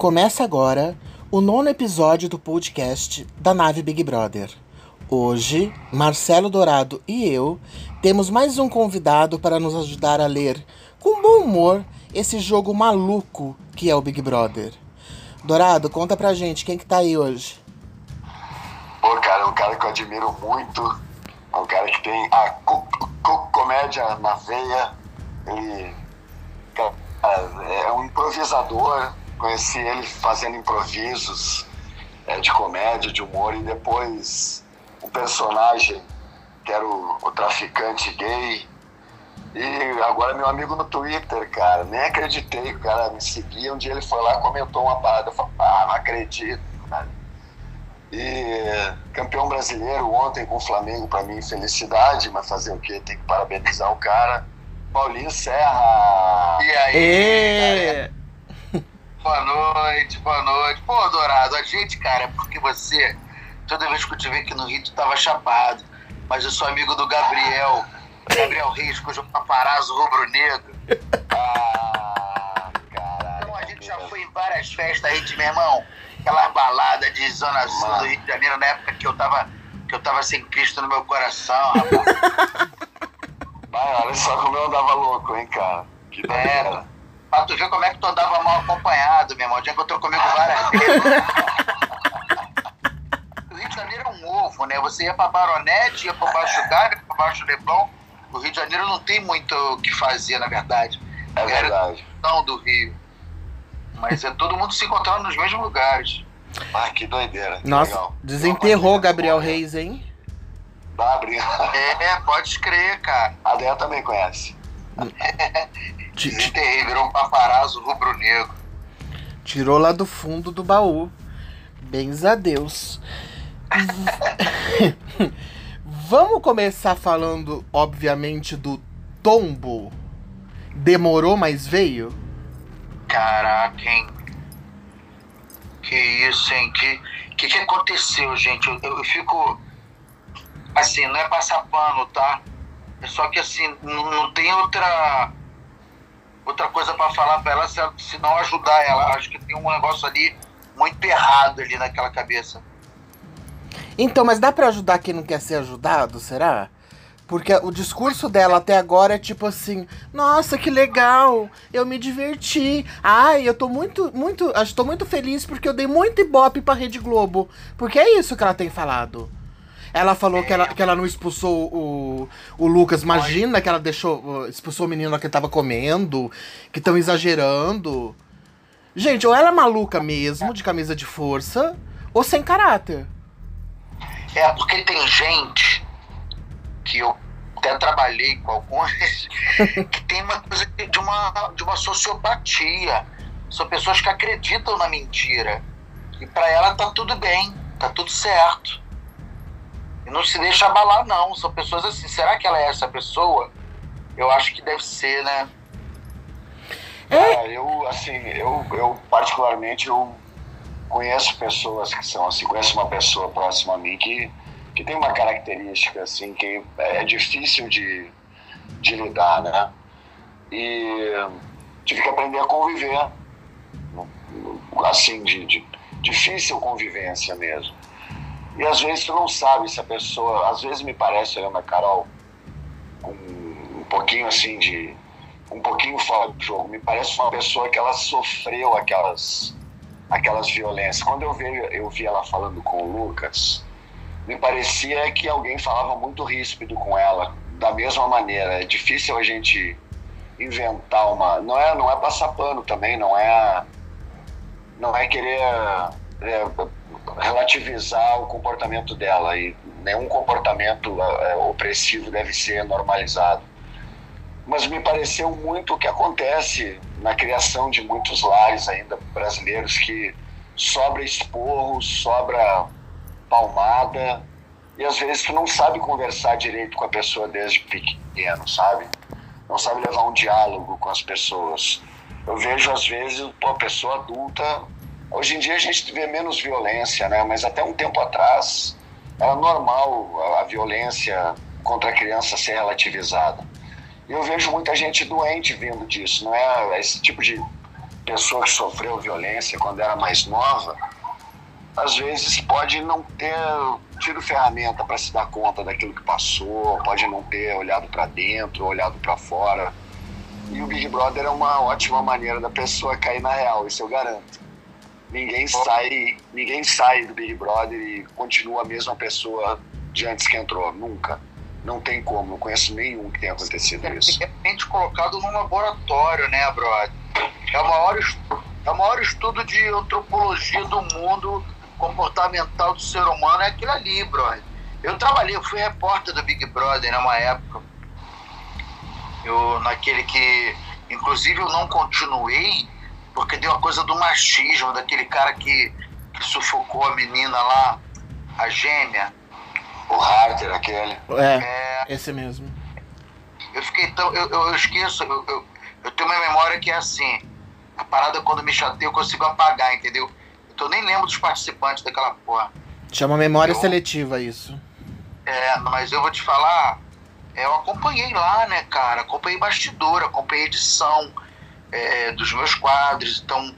Começa agora o nono episódio do podcast da Nave Big Brother. Hoje, Marcelo Dourado e eu temos mais um convidado para nos ajudar a ler, com bom humor, esse jogo maluco que é o Big Brother. Dourado, conta pra gente quem que tá aí hoje. Pô, cara, é um cara que eu admiro muito. É um cara que tem a co co comédia na veia. Ele é um improvisador. Conheci ele fazendo improvisos é, de comédia, de humor, e depois o personagem, que era o, o traficante gay. E agora meu amigo no Twitter, cara, nem acreditei que o cara me seguia. Um dia ele foi lá comentou uma parada. Eu falei, ah, não acredito, cara. E campeão brasileiro ontem com o Flamengo, para mim, felicidade, mas fazer o quê? Tem que parabenizar o cara. Paulinho Serra! E aí? Boa noite, boa noite. Pô, Dourado, a gente, cara, é porque você, toda vez que eu te vejo aqui no Rio, tu tava chapado. Mas eu sou amigo do Gabriel, Gabriel Reis, cujo paparazzo rubro-negro. Ah, caralho. Então a gente já foi em várias festas aí de meu irmão aquela balada de Zona Sul Mano. do Rio de Janeiro, na época que eu tava, que eu tava sem Cristo no meu coração, rapaz. Vai, olha só como eu andava louco, hein, cara. Que é, pra tu ver como é que tu andava mal acompanhado, meu irmão. Já encontrou comigo várias vezes. o Rio de Janeiro é um ovo, né? Você ia pra Baronete, ia pra Baixo Gávea, pra Baixo Leblon. O Rio de Janeiro não tem muito o que fazer, na verdade. É verdade. Não do Rio. Mas é todo mundo se encontrando nos mesmos lugares. Ah, que doideira. Que Nossa, legal. desenterrou Gabriel Reis, hein? Gabriel. É, pode crer, cara. A Dea também conhece. Desenterrei, virou um paparazzo rubro-negro. Tirou lá do fundo do baú. Bens a Deus. Vamos começar falando, obviamente, do tombo. Demorou, mas veio? Caraca, hein? Que isso, hein? Que que, que aconteceu, gente? Eu, eu, eu, fico. Assim, não é passar pano, tá? Só que, assim, não, não tem outra. Outra coisa para falar pra ela se, se não ajudar ela. Acho que tem um negócio ali muito errado ali naquela cabeça. Então, mas dá para ajudar quem não quer ser ajudado, será? Porque o discurso dela até agora é tipo assim: "Nossa, que legal! Eu me diverti. Ai, eu tô muito muito, estou muito feliz porque eu dei muito ibope para Rede Globo". Porque é isso que ela tem falado. Ela falou que ela, que ela não expulsou o, o Lucas. Imagina que ela deixou. expulsou o menino que tava comendo. Que estão exagerando. Gente, ou ela é maluca mesmo, de camisa de força, ou sem caráter. É, porque tem gente que eu até trabalhei com alguns, que tem uma coisa de uma, de uma sociopatia. São pessoas que acreditam na mentira. E para ela tá tudo bem, tá tudo certo. Não se deixa abalar, não. São pessoas assim. Será que ela é essa pessoa? Eu acho que deve ser, né? É, eu, assim, eu, eu particularmente, eu conheço pessoas que são assim, conheço uma pessoa próxima a mim que, que tem uma característica assim que é difícil de, de lidar, né? E tive que aprender a conviver, assim, de, de difícil convivência mesmo. E às vezes tu não sabe se a pessoa, às vezes me parece, olhando a Carol, com um pouquinho assim de, um pouquinho fora do jogo, me parece uma pessoa que ela sofreu aquelas aquelas violências. Quando eu vi, eu vi ela falando com o Lucas, me parecia que alguém falava muito ríspido com ela, da mesma maneira. É difícil a gente inventar uma. Não é, não é passar pano também, não é, não é querer é, relativizar o comportamento dela e nenhum comportamento é, opressivo deve ser normalizado. Mas me pareceu muito o que acontece na criação de muitos lares ainda brasileiros que sobra esporro, sobra palmada e às vezes tu não sabe conversar direito com a pessoa desde pequeno, sabe? Não sabe levar um diálogo com as pessoas. Eu vejo às vezes a pessoa adulta. Hoje em dia a gente vê menos violência, né? Mas até um tempo atrás era normal a violência contra a criança ser relativizada. E eu vejo muita gente doente vindo disso, não é esse tipo de pessoa que sofreu violência quando era mais nova, às vezes pode não ter tido ferramenta para se dar conta daquilo que passou, pode não ter olhado para dentro, olhado para fora. E o Big Brother é uma ótima maneira da pessoa cair na real, isso eu garanto. Ninguém sai, ninguém sai do Big Brother e continua a mesma pessoa de antes que entrou, nunca. Não tem como, não conheço nenhum que tenha acontecido é, isso. É gente colocado num laboratório, né, brother? É o maior, é o maior estudo de antropologia do mundo comportamental do ser humano, é aquilo ali, brother. Eu trabalhei, eu fui repórter do Big Brother numa época. Eu, naquele que, inclusive, eu não continuei, porque deu a coisa do machismo, daquele cara que, que sufocou a menina lá, a gêmea. O Harder, aquele. É, é, esse mesmo. Eu fiquei tão. Eu, eu, eu esqueço, eu, eu, eu, tenho uma memória que é assim. A parada quando me chateia eu consigo apagar, entendeu? Então eu nem lembro dos participantes daquela porra. Chama memória seletiva isso. É, mas eu vou te falar, eu acompanhei lá, né, cara? Acompanhei bastidor, acompanhei edição é, dos meus quadros, então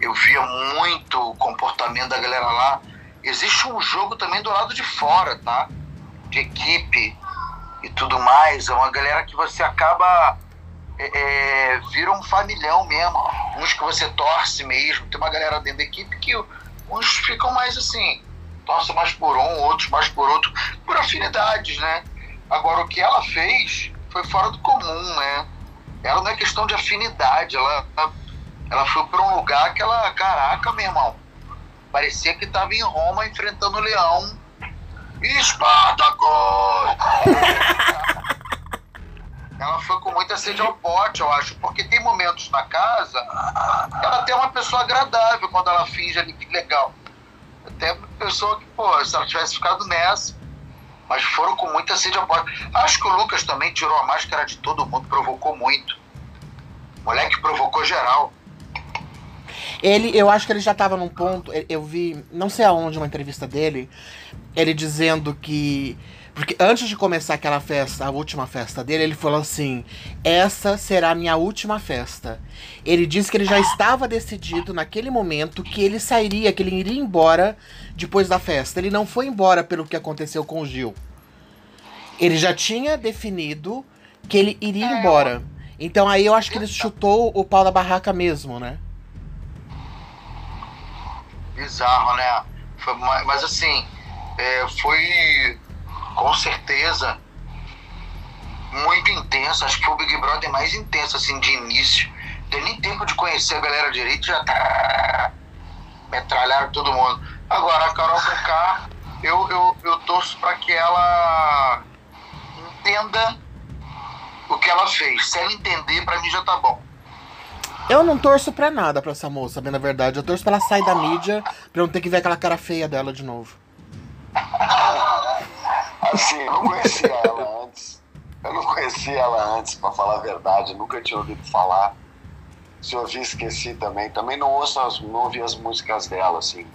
eu via muito o comportamento da galera lá existe um jogo também do lado de fora, tá? De equipe e tudo mais. É uma galera que você acaba. É, é, vira um familhão mesmo. Uns que você torce mesmo. Tem uma galera dentro da equipe que uns ficam mais assim. Torce mais por um, outros mais por outro. Por afinidades, né? Agora, o que ela fez foi fora do comum, né? Ela não é questão de afinidade. Ela, ela foi para um lugar que ela. Caraca, meu irmão Parecia que estava em Roma enfrentando o leão. Espartacus! ela foi com muita sede ao pote, eu acho, porque tem momentos na casa que ela tem uma pessoa agradável quando ela finge ali que legal. Uma pessoa que, pô, se ela tivesse ficado nessa, mas foram com muita sede ao pote. Acho que o Lucas também tirou a máscara de todo mundo, provocou muito. O moleque provocou geral. Ele, eu acho que ele já tava num ponto. Eu vi, não sei aonde, uma entrevista dele, ele dizendo que. Porque antes de começar aquela festa, a última festa dele, ele falou assim: Essa será a minha última festa. Ele disse que ele já estava decidido naquele momento que ele sairia, que ele iria embora depois da festa. Ele não foi embora pelo que aconteceu com o Gil. Ele já tinha definido que ele iria é, embora. Então aí eu acho que ele chutou o pau da barraca mesmo, né? bizarro, né? Foi, mas assim, é, foi com certeza muito intenso. Acho que o Big Brother é mais intenso, assim, de início. Tem nem tempo de conhecer a galera direito, já tá, metralharam todo mundo. Agora, a Carol Conká, eu, eu, eu torço para que ela entenda o que ela fez. Se ela entender, para mim já tá bom. Eu não torço pra nada pra essa moça, bem na verdade. Eu torço pra ela sair da mídia pra não ter que ver aquela cara feia dela de novo. Assim, eu não conhecia ela antes. Eu não conhecia ela antes, pra falar a verdade. Eu nunca tinha ouvido falar. Se eu ouvi, esqueci também. Também não ouço as, não ouvi as músicas dela, assim.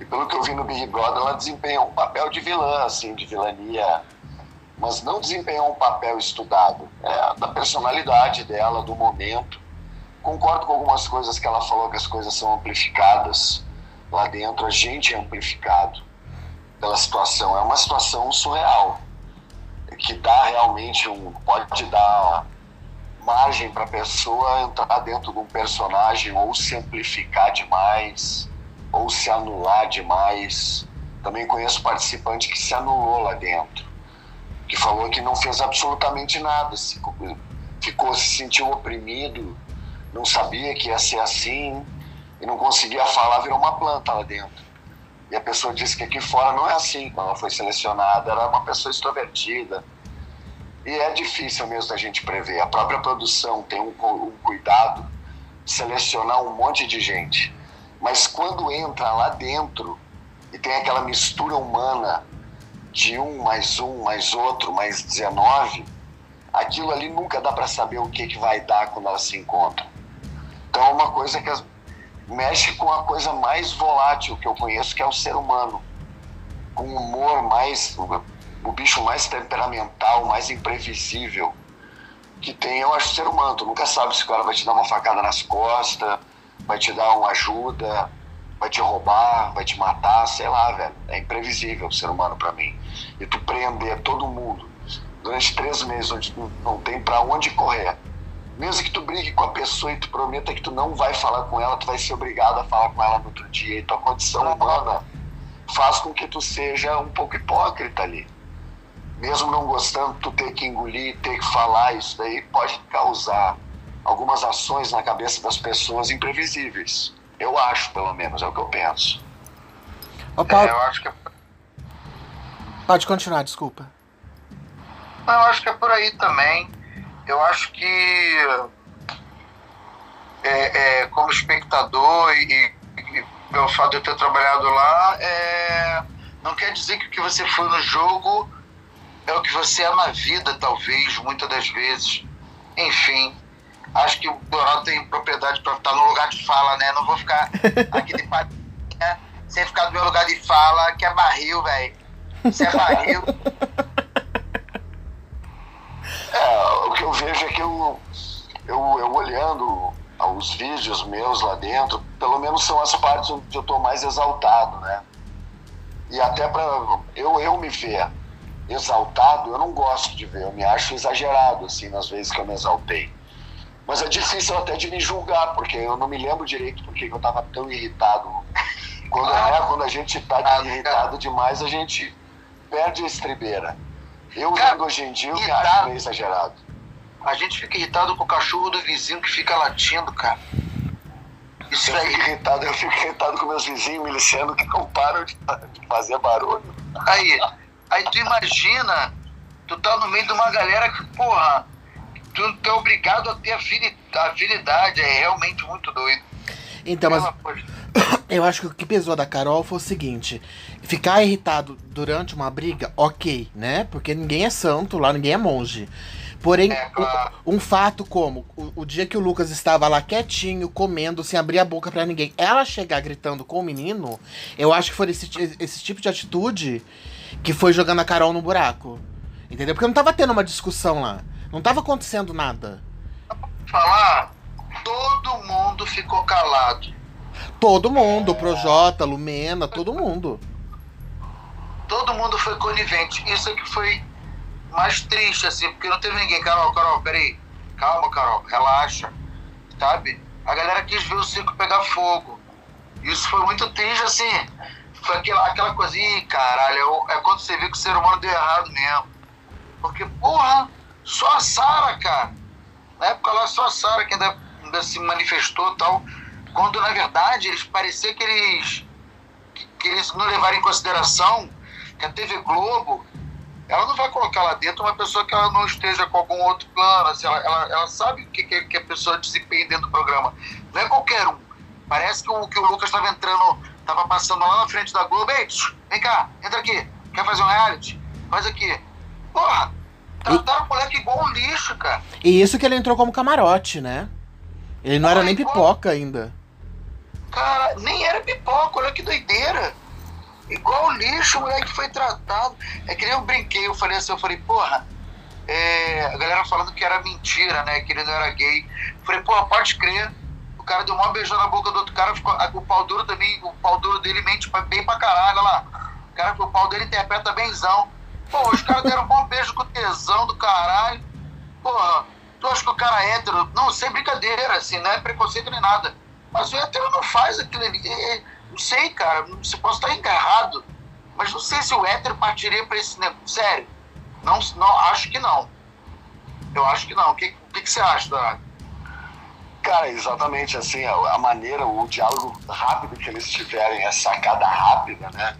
E pelo que eu vi no Big Brother, ela desempenhou um papel de vilã, assim, de vilania. Mas não desempenhou um papel estudado. É da personalidade dela, do momento concordo com algumas coisas que ela falou, que as coisas são amplificadas lá dentro, a gente é amplificado pela situação. É uma situação surreal, que dá realmente um. pode dar margem para a pessoa entrar dentro de um personagem ou se amplificar demais, ou se anular demais. Também conheço participante que se anulou lá dentro, que falou que não fez absolutamente nada, ficou, se sentiu oprimido não sabia que ia ser assim e não conseguia falar, virou uma planta lá dentro. E a pessoa disse que aqui fora não é assim. Quando ela foi selecionada, era uma pessoa extrovertida. E é difícil mesmo da gente prever. A própria produção tem um, um cuidado de selecionar um monte de gente. Mas quando entra lá dentro e tem aquela mistura humana de um mais um, mais outro, mais 19, aquilo ali nunca dá para saber o que, que vai dar quando elas se encontram. Então é uma coisa que mexe com a coisa mais volátil que eu conheço, que é o ser humano. Com o humor mais. o bicho mais temperamental, mais imprevisível que tem, eu acho, o ser humano. Tu nunca sabe se o cara vai te dar uma facada nas costas, vai te dar uma ajuda, vai te roubar, vai te matar, sei lá, velho. É imprevisível o ser humano para mim. E tu prender todo mundo durante três meses, onde tu não tem para onde correr, mesmo que tu brigue com a pessoa e tu prometa que tu não vai falar com ela, tu vai ser obrigado a falar com ela no outro dia. E tua condição humana faz com que tu seja um pouco hipócrita ali. Mesmo não gostando, tu ter que engolir, ter que falar isso daí pode causar algumas ações na cabeça das pessoas imprevisíveis. Eu acho, pelo menos, é o que eu penso. Ô, Paulo, É, eu acho que é pode continuar, desculpa. Eu acho que é por aí também. Eu acho que, é, é, como espectador e, e pelo fato de eu ter trabalhado lá, é, não quer dizer que o que você foi no jogo é o que você é na vida, talvez, muitas das vezes. Enfim, acho que o Dourado tem propriedade para estar no lugar de fala, né? Não vou ficar aqui de patinha sem ficar no meu lugar de fala, que é barril, velho. Isso é barril. É, o que eu vejo é que eu, eu, eu olhando os vídeos meus lá dentro, pelo menos são as partes onde eu estou mais exaltado, né? E até para eu, eu me ver exaltado, eu não gosto de ver, eu me acho exagerado, assim, nas vezes que eu me exaltei. Mas é difícil até de me julgar, porque eu não me lembro direito porque eu estava tão irritado. Quando, né, quando a gente está irritado demais, a gente perde a estribeira. Eu Cara, hoje em dia, eu me acho meio exagerado. A gente fica irritado com o cachorro do vizinho que fica latindo, cara. Isso Eu daí. fico irritado, eu fico irritado com meus vizinhos milicianos que não param de, de fazer barulho. Aí, aí tu imagina, tu tá no meio de uma galera que, porra, tu, tu é obrigado a ter afini- afinidade, é realmente muito doido. Então, mas eu acho que o que pesou da Carol foi o seguinte: ficar irritado durante uma briga, ok, né? Porque ninguém é santo lá, ninguém é monge. Porém, É, claro. um, um fato como o, o dia que o Lucas estava lá quietinho, comendo, sem abrir a boca pra ninguém, ela chegar gritando com o menino, eu acho que foi esse, esse tipo de atitude que foi jogando a Carol no buraco. Entendeu? Porque não tava tendo uma discussão lá. Não tava acontecendo nada. Falar, todo mundo ficou calado. Todo mundo, Projota, Lumena, todo mundo. Todo mundo foi conivente. Isso é que foi mais triste, assim, porque não teve ninguém. Carol, Carol, peraí. Calma, Carol, relaxa. Sabe? A galera quis ver o circo pegar fogo. Isso foi muito triste, assim. Foi aquela, aquela coisa, ih, caralho, é, é quando você vê que o ser humano deu errado mesmo. Porque, porra, só a Sara, cara. Na época lá, só a Sara que ainda, ainda se manifestou tal. Quando, na verdade, eles parecia que eles, que, eles não levaram em consideração que a TV Globo, ela não vai colocar lá dentro uma pessoa que ela não esteja com algum outro plano. Assim, ela, ela, ela sabe o que, que, que a pessoa desempenha dentro do programa. Não é qualquer um. Parece que o, que o Lucas estava entrando, estava passando lá na frente da Globo. Ei, vem cá, entra aqui. Quer fazer um reality? Faz aqui. Porra, trataram o moleque igual um lixo, cara. E isso que ele entrou como camarote, né? Ele não era nem pipoca ainda. Cara, nem era pipoca, olha que doideira. Igual lixo, o moleque foi tratado. É que nem eu brinquei, eu falei assim, eu falei, porra, é, a galera falando que era mentira, né? Que ele não era gay. Eu falei, porra, pode crer. O cara deu uma beijão na boca do outro cara, ficou, o pau duro também, o pau duro dele mente bem pra caralho, olha lá. O, cara, o pau dele interpreta benzão. Pô, os caras deram um bom beijo com tesão do caralho. Porra, tu acha que o cara é hétero? Não, sem brincadeira, assim, não é preconceito nem nada. Mas o hétero não faz aquilo ali. É, é, não sei, cara, se posso estar engarrado, mas não sei se o hétero partiria pra esse negócio. Sério, não, não, acho que não. Eu acho que não. O que, o que, você acha, Dourado? Cara, exatamente assim, a, a maneira, o diálogo rápido que eles tiverem, a sacada rápida, né?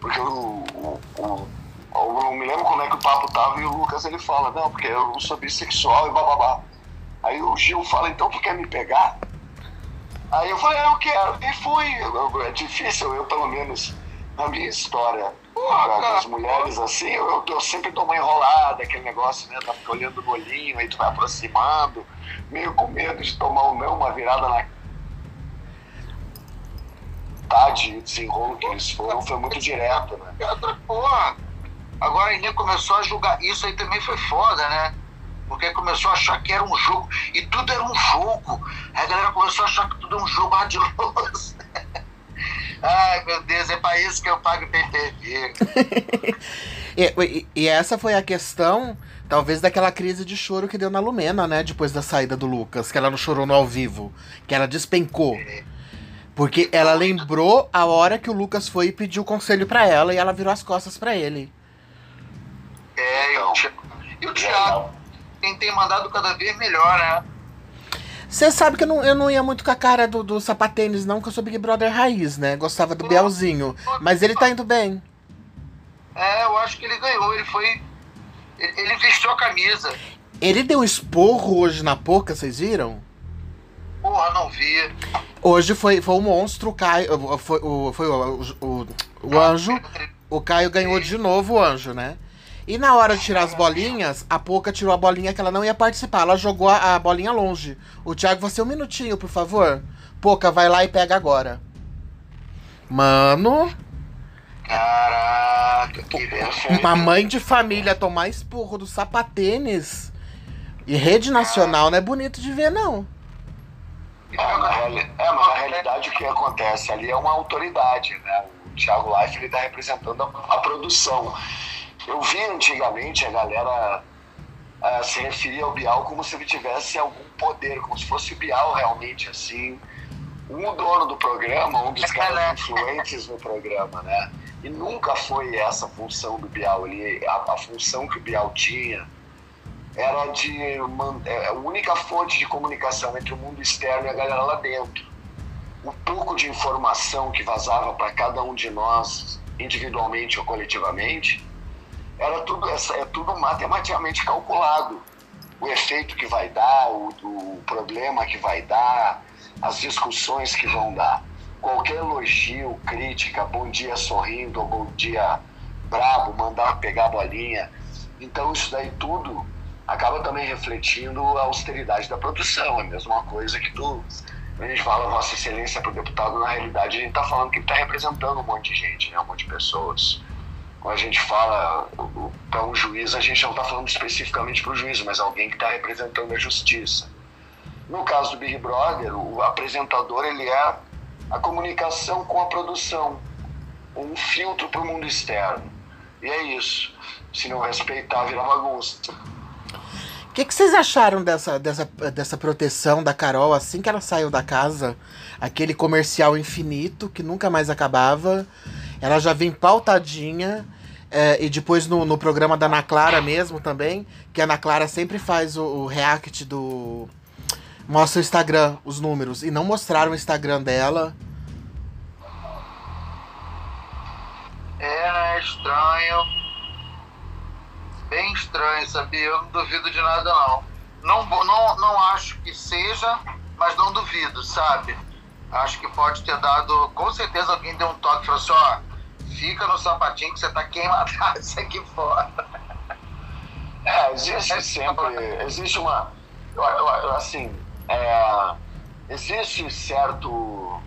Porque o, o, o- eu não me lembro como é que o papo tava e o Lucas ele fala, não, porque eu sou bissexual e bababá. Aí o Gil fala, então tu quer me pegar? Aí eu falei, eu quero, e fui. É difícil, eu pelo menos, na minha história, Porra, com as mulheres assim, eu, eu, sempre dou uma enrolada, aquele negócio, né? Tá olhando no olhinho, aí tu vai aproximando, meio com medo de tomar um não, uma virada na tarde o desenrolo que eles foram foi muito direto, né? Outra porra. Agora ele começou a julgar. Isso aí também foi foda, né? Porque começou a achar que era um jogo, e tudo era um jogo. Aí a galera começou a achar que tudo é um jogo ardiloso. Ai, meu Deus, é para isso que eu pago PPV. e, e, e, essa foi a questão, talvez, daquela crise de choro que deu na Lumena, né? Depois da saída do Lucas, que ela não chorou no ao vivo, que ela despencou. Porque ela lembrou a hora que o Lucas foi e pediu conselho para ela e ela virou as costas para ele. É, e o, e o Thiago, quem tem mandado cada vez melhor, né? Você sabe que eu não, eu não ia muito com a cara do, do sapatênis, não, que eu sou Big Brother raiz, né? Gostava do Bielzinho. Mas ele tá indo bem. É, eu acho que ele ganhou. Ele foi. Ele, ele vestiu a camisa. Ele deu um esporro hoje na Poca, vocês viram? Porra, não vi. Hoje foi, foi o monstro, o Caio. Foi, o, foi o, o, o anjo. O Caio ganhou de novo o anjo, né? E na hora de tirar as bolinhas, a Poca tirou a bolinha que ela não ia participar. Ela jogou a, a bolinha longe. O Thiago, você um minutinho, por favor. Poca, vai lá e pega agora. Mano. Caraca, que Uma mãe de família tomar esporro do sapatênis e rede nacional não é bonito de ver, não. É, mas, é, mas na realidade o que acontece ali é uma autoridade, né? O Thiago Life ele está representando a, a produção. Eu vi antigamente a galera uh, se referir ao Bial como se ele tivesse algum poder, como se fosse o Bial realmente assim, um dono do programa, um dos caras influentes no programa, né? E nunca foi essa a função do Bial. Ele, a, a função que o Bial tinha era de uma, é, a única fonte de comunicação entre o mundo externo e a galera lá dentro. O pouco de informação que vazava para cada um de nós, individualmente ou coletivamente, era tudo, é tudo matematicamente calculado. O efeito que vai dar, o, o problema que vai dar, as discussões que vão dar. Qualquer elogio, crítica, bom dia sorrindo ou bom dia brabo, mandar pegar a bolinha. Então isso daí tudo acaba também refletindo a austeridade da produção. É a mesma coisa que tu, a gente fala Vossa Excelência para o deputado, na realidade a gente está falando que ele está representando um monte de gente, né? um monte de pessoas quando a gente fala para um juiz, a gente não está falando especificamente para o juiz, mas alguém que está representando a justiça. No caso do Big Brother, o apresentador ele é a comunicação com a produção, um filtro para o mundo externo. E é isso. Se não respeitar, vira bagunça. O que, que, vocês acharam dessa, dessa, dessa proteção da Carol assim que ela saiu da casa? Aquele comercial infinito que nunca mais acabava. Ela já vem pautadinha. É, e depois no, no programa da Ana Clara mesmo também, que a Ana Clara sempre faz o, o react do. Mostra o Instagram, os números. E não mostraram o Instagram dela. É, né? Estranho. Bem estranho, sabia? Eu não duvido de nada, não. Não, não, não acho que seja, mas não duvido, sabe? Acho que pode ter dado. Com certeza alguém deu um toque e falou assim: ó fica no sapatinho que você tá queimadado isso aqui fora. É, existe sempre, existe uma, assim, é, existe certo,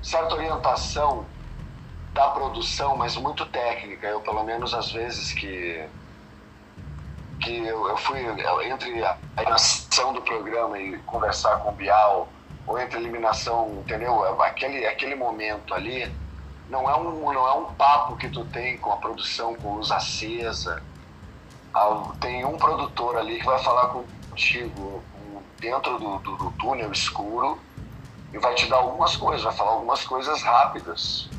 certa orientação da produção, mas muito técnica. Eu, pelo menos, às vezes que que eu, eu fui entre a eliminação do programa e conversar com o Bial, ou entre a eliminação, entendeu? Aquele, aquele momento ali, não é um, não é um papo que tu tem com a produção, com luz acesa. Ah, tem um produtor ali que vai falar contigo dentro do, do, do túnel escuro e vai te dar algumas coisas, vai falar algumas coisas rápidas.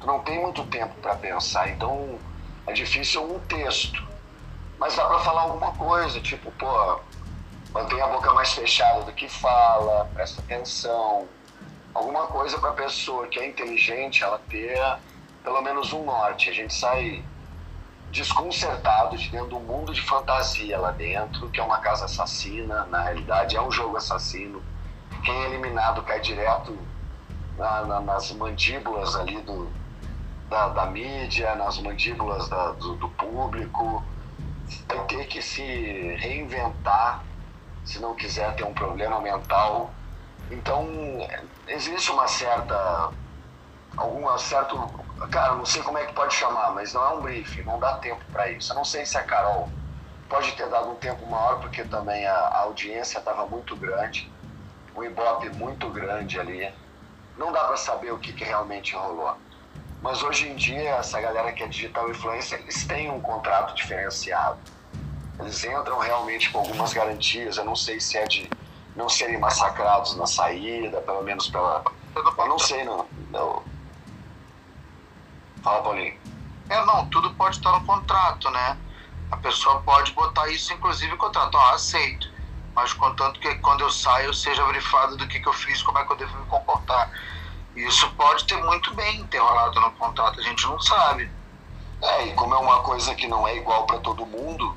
Tu não tem muito tempo para pensar, então é difícil um texto. Mas dá para falar alguma coisa, tipo, pô, mantém a boca mais fechada do que fala, presta atenção, alguma coisa para a pessoa que é inteligente ela ter pelo menos um norte. A gente sai desconcertado de dentro do mundo de fantasia lá dentro, que é uma casa assassina, na realidade é um jogo assassino. Quem é eliminado cai direto na, na, nas mandíbulas ali do, da, da mídia, nas mandíbulas da, do, do público. Vai ter que se reinventar se não quiser ter um problema mental então, existe uma certa. alguma certo. Cara, não sei como é que pode chamar, mas não é um briefing, não dá tempo para isso. Eu não sei se a Carol Pode ter dado um tempo maior, porque também a, a audiência estava muito grande, o Ibope muito grande ali. Não dá para saber o que, que realmente rolou. Mas hoje em dia, essa galera que é digital influencer, eles têm um contrato diferenciado. Eles entram realmente com algumas garantias. Eu não sei se é de não serem massacrados na saída, pelo menos pela. Eu não sei, não. não. Fala, Paulinho. É, não, tudo pode estar no contrato, né? A pessoa pode botar isso, inclusive, em contrato. Ó, aceito. Mas contanto que quando eu saio eu seja brifado do que, que eu fiz, como é que eu devo me comportar. Isso pode ter muito bem ter rolado no contrato, a gente não sabe. É, e como é uma coisa que não é igual para todo mundo,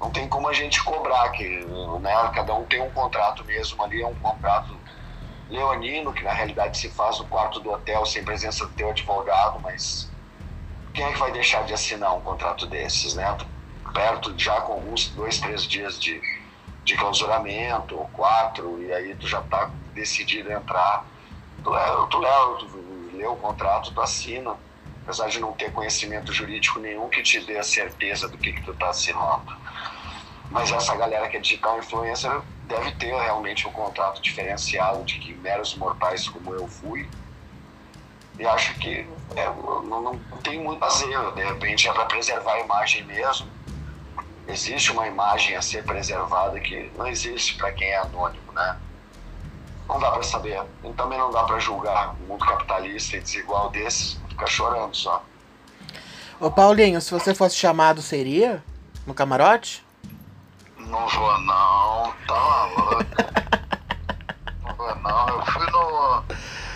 não tem como a gente cobrar, que né, cada um tem um contrato mesmo ali, é um contrato leonino, que na realidade se faz no quarto do hotel sem presença do teu advogado, mas quem é que vai deixar de assinar um contrato desses, né? Perto já com alguns dois, três dias de, de clausuramento, ou quatro, e aí tu já tá decidido entrar, tu, tu, lê, tu lê o contrato, tu assina, apesar de não ter conhecimento jurídico nenhum que te dê a certeza do que, que tu tá assinando. Mas essa galera que é digital influencer deve ter realmente um contrato diferenciado de que meros mortais como eu fui. E acho que é, não, não, tem muito a fazer. De repente é para preservar a imagem mesmo. Existe uma imagem a ser preservada que não existe para quem é anônimo, né? Não dá para saber. E também não dá para julgar um mundo capitalista e desigual desses, ficar chorando só. Ô Paulinho, se você fosse chamado, seria? No camarote? Não vou não, tá louco. não vou não. Eu fui no.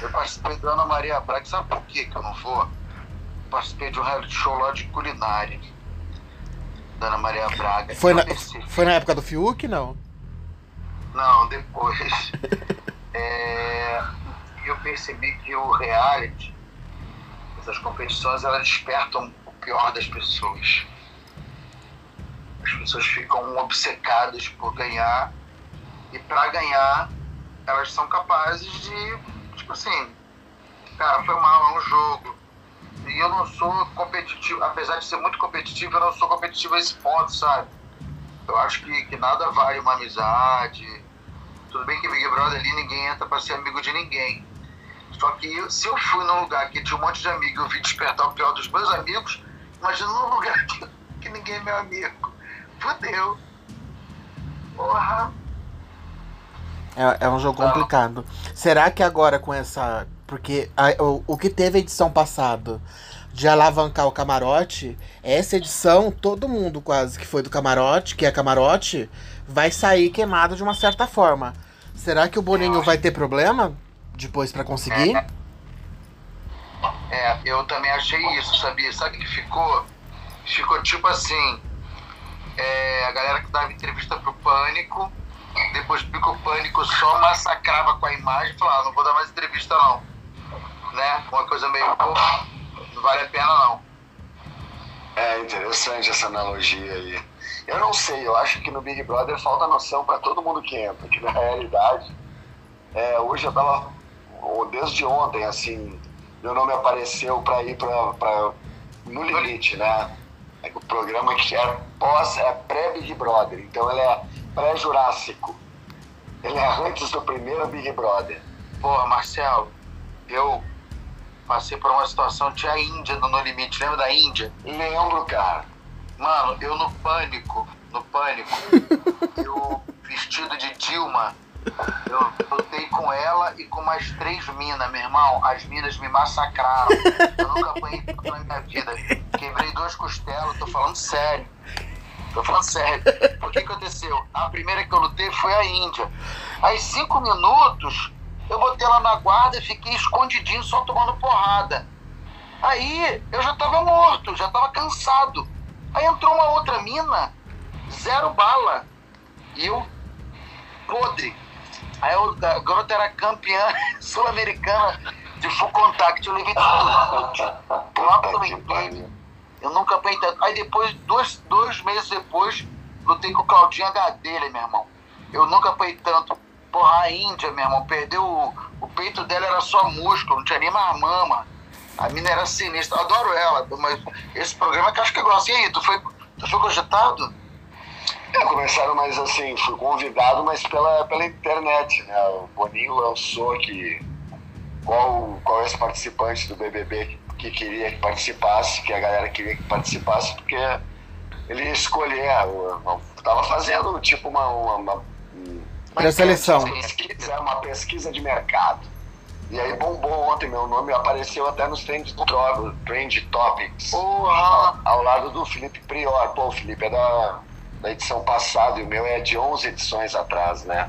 Eu participei da Ana Maria Braga, sabe por que que eu não vou? Eu participei de um reality show lá de culinária. Da Ana Maria Braga. Foi, na, foi na época do Fiuk, não? Não, depois. é, eu percebi que o reality, essas competições, elas despertam o pior das pessoas as pessoas ficam obcecadas por ganhar e para ganhar elas são capazes de, tipo assim, cara, foi mal, é um jogo. E eu não sou competitivo, apesar de ser muito competitivo, eu não sou competitivo a esse ponto, sabe? Eu acho que, que nada vale uma amizade. Tudo bem que Big Brother ali ninguém entra para ser amigo de ninguém. Só que se eu fui num lugar que tinha um monte de amigos e eu vi despertar o pior dos meus amigos, imagina num lugar que, que ninguém é meu amigo. Fudeu. Porra. É, é um jogo Não. complicado. Será que agora com essa. Porque a, o, o que teve a edição passada de alavancar o camarote, essa edição, todo mundo quase que foi do camarote, que é camarote, vai sair queimado de uma certa forma. Será que o Boninho vai ter problema depois para conseguir? É, é, eu também achei isso, sabia? Sabe o que ficou? Ficou tipo assim, é, a galera que dava entrevista pro Pânico, depois que o Pânico só massacrava com a imagem falava, ah, não vou dar mais entrevista não. Né? Uma coisa meio, pô, não vale a pena não. É interessante essa analogia aí. Eu não sei, eu acho que no Big Brother falta noção para todo mundo que entra, que na realidade, é, hoje eu tava, desde ontem, assim, meu nome apareceu para ir para no limite, né? É o programa que é pós, é pré-Big Brother, então ele é pré-Jurássico. Ele é antes do primeiro Big Brother. Porra, Marcelo, eu passei por uma situação, tinha a Índia no No Limite, lembra da Índia? Lembro, cara. Mano, eu no pânico, no pânico, eu vestido de Dilma, eu lutei com ela e com mais três minas, meu irmão. As minas me massacraram. Eu nunca apanhei tanto na minha vida. Quebrei duas costelas, tô falando sério. Tô falando sério. O que aconteceu? A primeira que eu lutei foi a Índia. Aí, cinco minutos, eu botei ela na guarda e fiquei escondidinho só tomando porrada. Aí, eu já tava morto, já tava cansado. Aí entrou uma outra mina, zero bala. E eu, podre Aí eu, a garota era campeã sul-americana de full contact. Eu levei tudo. Eu apanhei. Eu nunca apanhei tanto. Aí depois, dois, dois meses depois, lutei com o Claudinho HD, meu irmão. Eu nunca apanhei tanto. Porra, a Índia, meu irmão, perdeu. O, o peito dela era só músculo, não tinha nem mais mama. A mina era sinistra. Adoro ela, mas esse programa que eu acho que é igual. Assim, aí, tu foi, tu foi cogitado? É, começaram, mas assim, fui convidado, mas pela, pela internet, né? O Boninho lançou que qual, qual é esse participante do BBB que queria que participasse, que a galera queria que participasse, porque ele ia escolher, eu, eu tava fazendo tipo uma, uma, uma, uma seleção. Pesquisa, uma pesquisa de mercado. E aí bombou ontem, meu nome apareceu até nos trend, trend topics. Ao, ao lado do Felipe Prior. Pô, o Felipe é da, da edição passada e o meu é de 11 edições atrás, né?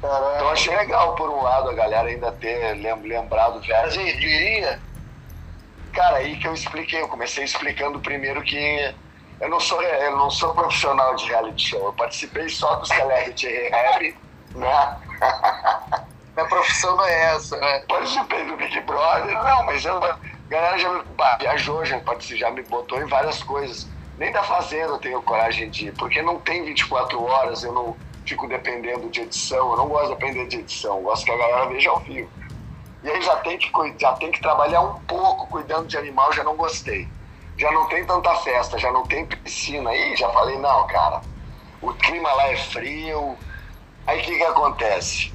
Caramba. Então achei legal, por um lado, a galera ainda ter lembrado velho. Mas aí, tu iria? Cara, aí que eu expliquei, eu comecei explicando primeiro que eu não sou, eu não sou profissional de reality show, eu participei só do Celebrity Rehab, né? Minha profissão não é essa, né? Participei do Big Brother, não, mas eu, a galera já me viajou, já, já me botou em várias coisas. Nem da Fazenda eu tenho coragem de ir, porque não tem 24 horas, eu não fico dependendo de edição, eu não gosto de depender de edição, gosto que a galera veja ao vivo. E aí já tem que, já tem que trabalhar um pouco cuidando de animal, já não gostei. Já não tem tanta festa, já não tem piscina. Aí já falei, não, cara, o clima lá é frio. Aí o que, que acontece?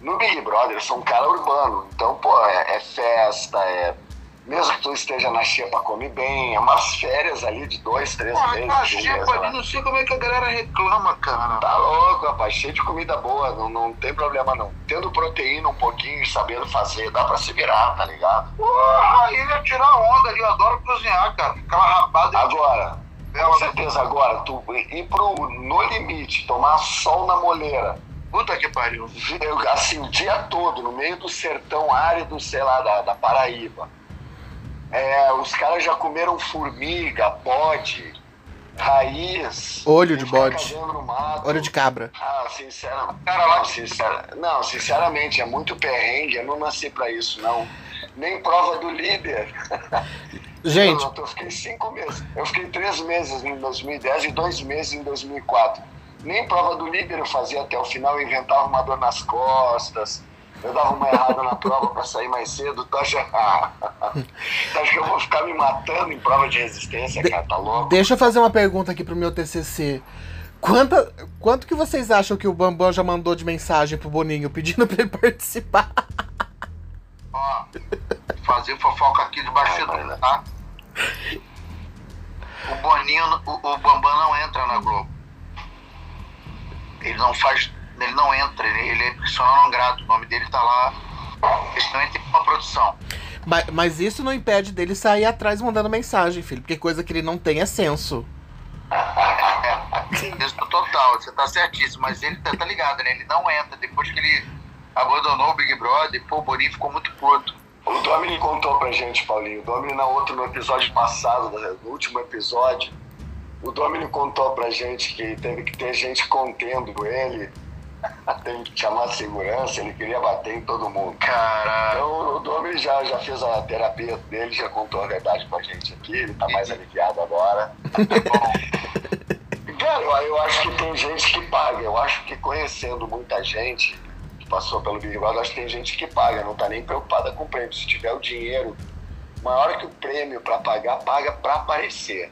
No Big Brother eu sou um cara urbano, então, pô, é, é festa, é mesmo que tu esteja na xepa, come bem. É umas férias ali de dois, três Porra, meses. Na xepa ali, não sei como é que a galera reclama, cara. Tá louco, rapaz. Cheio de comida boa, não, não tem problema não. Tendo proteína um pouquinho e sabendo fazer, dá pra se virar, tá ligado? Porra, aí ia tirar onda ali. Eu adoro cozinhar, cara. Aquela rapada. Agora, com certeza, agora, tu ir pro No Limite, tomar sol na moleira. Puta que pariu. Assim, o dia todo, no meio do sertão árido, sei lá, da, da Paraíba é, os caras já comeram formiga, bode, raiz. Olho de bode. Olho de cabra. Ah, sinceramente. Cara, não, sincera, não, sinceramente, é muito perrengue. Eu não nasci pra isso, não. Nem prova do líder. Gente. Eu, eu fiquei cinco meses. Eu fiquei três meses em 2010 e dois meses em 2004. Nem prova do líder eu fazia até o final, eu inventava uma dor nas costas eu dava uma errada na prova para sair mais cedo, tu acha, tu acha que eu vou ficar me matando em prova de resistência, cara? Tá louco? Deixa eu fazer uma pergunta aqui pro meu TCC. Quanta, quanto que vocês acham que o Bambam já mandou de mensagem pro Boninho pedindo pra ele participar? Ó, fazer fofoca aqui de bastidor, tá? O Boninho, o, o Bambam não entra na Globo. Ele não faz ele não entra, ele, ele é profissional não grato, o nome dele tá lá, ele não entra em uma produção. Mas, mas, isso não impede dele sair atrás mandando mensagem, filho, porque coisa que ele não tem é senso. É, isso total, você tá certíssimo, mas ele tá, tá, ligado, né? Ele não entra. Depois que ele abandonou o Big Brother, pô, o Boninho ficou muito puto. O Domini contou pra gente, Paulinho. O Domini, na outro, no episódio passado, no último episódio, o Domini contou pra gente que teve que ter gente contendo ele tem que chamar segurança, ele queria bater em todo mundo. Caralho. Então o Domi já, já fez a terapia dele, já contou a verdade pra gente aqui, ele tá mais aliviado agora. Cara, eu, eu acho que tem gente que paga. Eu acho que conhecendo muita gente que passou pelo Big Brother, acho que tem gente que paga, não tá nem preocupada com o prêmio. Se tiver o dinheiro maior que o prêmio para pagar, paga para aparecer.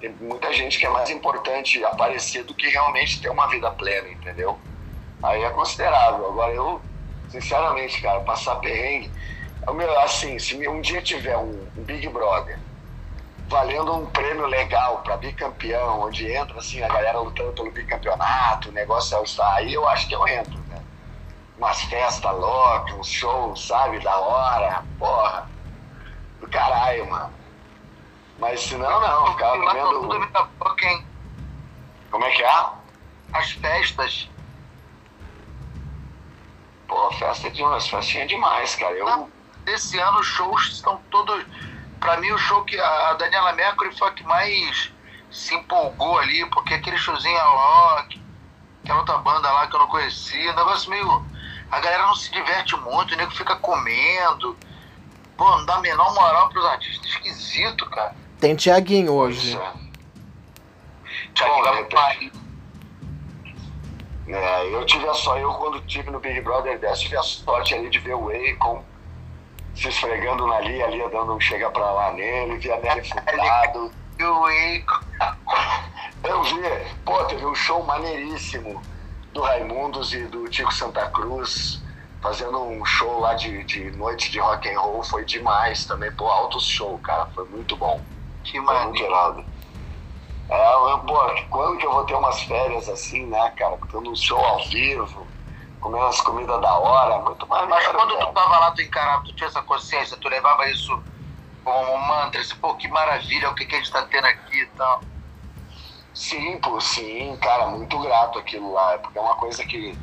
Tem muita gente que é mais importante aparecer do que realmente ter uma vida plena, entendeu? Aí é considerável. Agora eu, sinceramente, cara, passar perrengue. Assim, se um dia tiver um, um Big Brother valendo um prêmio legal para bicampeão, onde entra assim a galera lutando pelo bicampeonato, o negócio é o estar aí, eu acho que eu entro, né? Umas festas loucas, uns shows, sabe, da hora, porra, do caralho, mano. Mas se não, não, ficar comendo. Como é que é? As festas Pô, festa de umas festinhas demais, cara. Eu... Não, esse ano os shows estão todos. Pra mim, o show que a Daniela Mercury foi a que mais se empolgou ali, porque aquele showzinho a Loki, aquela outra banda lá que eu não conhecia, um negócio meio. A galera não se diverte muito, o nego fica comendo. Pô, não dá a menor moral pros artistas. Esquisito, cara. Tem Tiaguinho hoje. É. Tiaguinho vai pro é, eu tive a sorte, eu quando tive no Big Brother 10, tive a sorte ali de ver o Akon se esfregando na Lia, a Lia dando um chega pra lá nele, vi a Nelly furtado. E o Akon. Eu vi, pô, teve um show maneiríssimo do Raimundos e do Tico Santa Cruz, fazendo um show lá de, de noite de rock and roll, foi demais também, pô, alto show, cara, foi muito bom. Que maneiro. É, eu, pô, quando que eu vou ter umas férias assim, né, cara, tendo um show ao vivo, comendo as comidas da hora, muito mais. Mas quando tu tava lá, tu encarava, tu tinha essa consciência, tu levava isso como um mantra, assim, pô, que maravilha, o que, que a gente tá tendo aqui e tal. Sim, pô, sim, cara, muito grato aquilo lá, porque é uma coisa que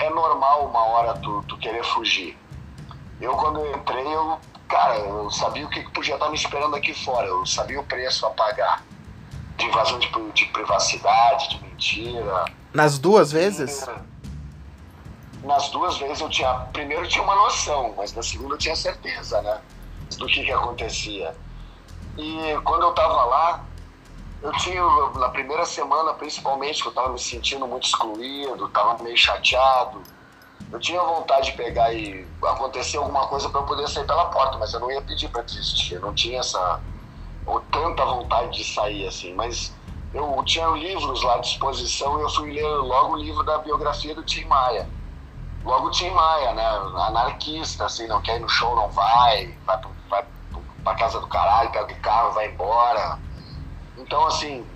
é normal uma hora tu, tu querer fugir. Eu quando eu entrei, eu, cara, eu sabia o que podia estar me esperando aqui fora, eu sabia o preço a pagar. De invasão de, de privacidade, de mentira. Nas duas vezes? Nas duas vezes eu tinha. Primeiro eu tinha uma noção, mas na segunda eu tinha certeza, né? Do que, que acontecia. E quando eu tava lá, eu tinha, na primeira semana, principalmente, que eu estava me sentindo muito excluído, estava meio chateado. Eu tinha vontade de pegar e acontecer alguma coisa para eu poder sair pela porta, mas eu não ia pedir para desistir. Eu não tinha essa ou tanta vontade de sair assim. Mas eu tinha livros lá à disposição e eu fui ler logo o livro da biografia do Tim Maia. Logo o Tim Maia, né? Anarquista, assim, não quer ir no show, não vai, vai, vai pra casa do caralho, pega o carro, vai embora então, assim,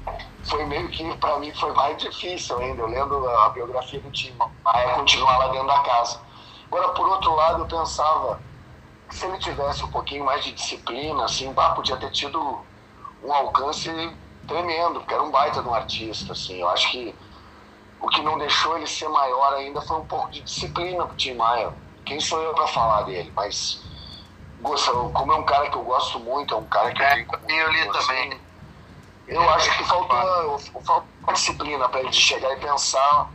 foi meio que, para mim, foi mais difícil ainda. Eu lendo a biografia do Tim Maia, continuar lá dentro da casa. Agora, por outro lado, eu pensava se ele tivesse um pouquinho mais de disciplina, assim, bah, podia ter tido um alcance tremendo, porque era um baita de um artista, assim. Eu acho que o que não deixou ele ser maior ainda foi um pouco de disciplina pro Tim Maia. Quem sou eu para falar dele? Mas, como é um cara que eu gosto muito, é um cara que é, eu, eu li também. Assim, eu acho que faltou, faltou disciplina para ele chegar e pensar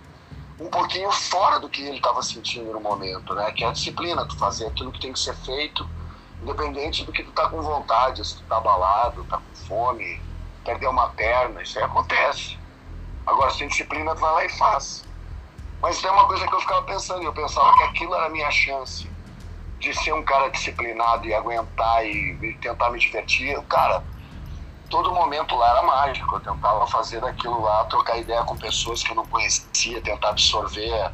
um pouquinho fora do que ele estava sentindo no momento, né? Que é a disciplina, tu fazer aquilo que tem que ser feito, independente do que tu tá com vontade, se tu tá abalado, tá com fome, perder uma perna, isso aí acontece. Agora, sem disciplina, tu vai lá e faz. Mas tem uma coisa que eu ficava pensando, eu pensava que aquilo era a minha chance de ser um cara disciplinado e aguentar e, e tentar me divertir. Cara, todo momento lá era mágico. Eu tentava fazer daquilo lá, trocar ideia com pessoas que eu não conhecia, tentar absorver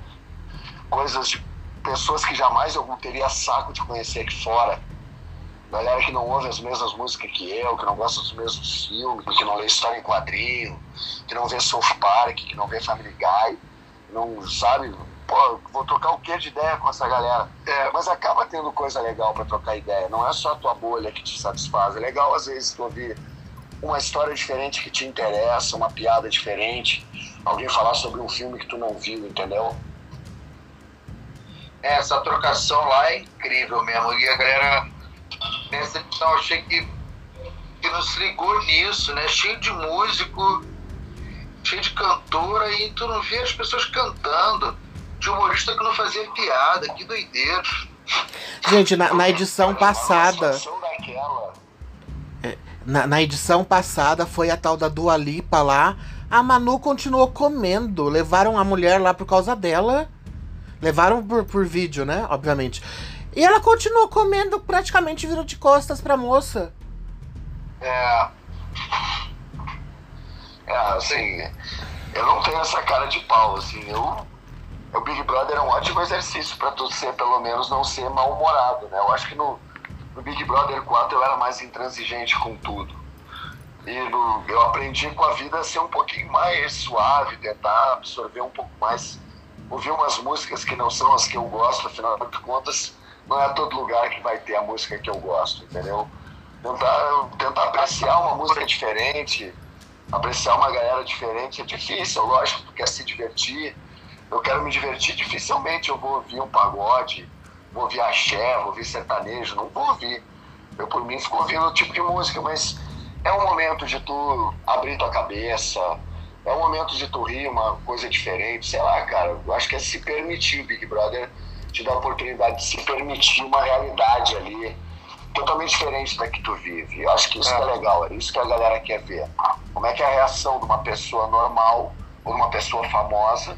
coisas de pessoas que jamais eu teria saco de conhecer aqui fora. Galera que não ouve as mesmas músicas que eu, que não gosta dos mesmos filmes, que não lê história em quadrinho, que não vê South Park, que não vê Family Guy, não sabe, pô, vou trocar o que de ideia com essa galera. É, mas acaba tendo coisa legal para trocar ideia. Não é só a tua bolha que te satisfaz. É legal às vezes tu ouvir uma história diferente que te interessa, uma piada diferente, alguém falar sobre um filme que tu não viu, entendeu? Essa trocação lá é incrível mesmo. E a galera, nessa edição, achei que, que nos ligou nisso, né? Cheio de músico, cheio de cantora, e tu não via as pessoas cantando. De humorista que não fazia piada, que doideira. Gente, na, na edição passada. Na, na, edição passada foi a tal da Dua Lipa lá. A Manu continuou comendo. Levaram a mulher lá por causa dela. Levaram por, por vídeo, né? Obviamente. E ela continuou comendo, praticamente virou de costas pra moça. É. É, assim. Eu não tenho essa cara de pau, assim. Eu. O Big Brother é um ótimo exercício para tu ser, pelo menos, não ser mal-humorado, né? Eu acho que no no Big Brother 4 eu era mais intransigente com tudo. E no, eu aprendi com a vida a ser um pouquinho mais suave, tentar absorver um pouco mais, ouvir umas músicas que não são as que eu gosto, afinal de contas, não é todo lugar que vai ter a música que eu gosto, entendeu? Tentar, tentar apreciar uma música diferente, apreciar uma galera diferente é difícil, lógico, tu quer se divertir. Eu quero me divertir, dificilmente eu vou ouvir um pagode, vou ouvir axé, vou ouvir sertanejo, não vou ouvir. Eu, por mim, fico ouvindo o tipo de música, mas é um momento de tu abrir tua cabeça, é um momento de tu rir uma coisa diferente, sei lá, cara. Eu acho que é se permitir, o Big Brother te dá a oportunidade de se permitir uma realidade ali totalmente diferente da que tu vive. Eu acho que isso é. é legal, é isso que a galera quer ver. Como é que é a reação de uma pessoa normal ou de uma pessoa famosa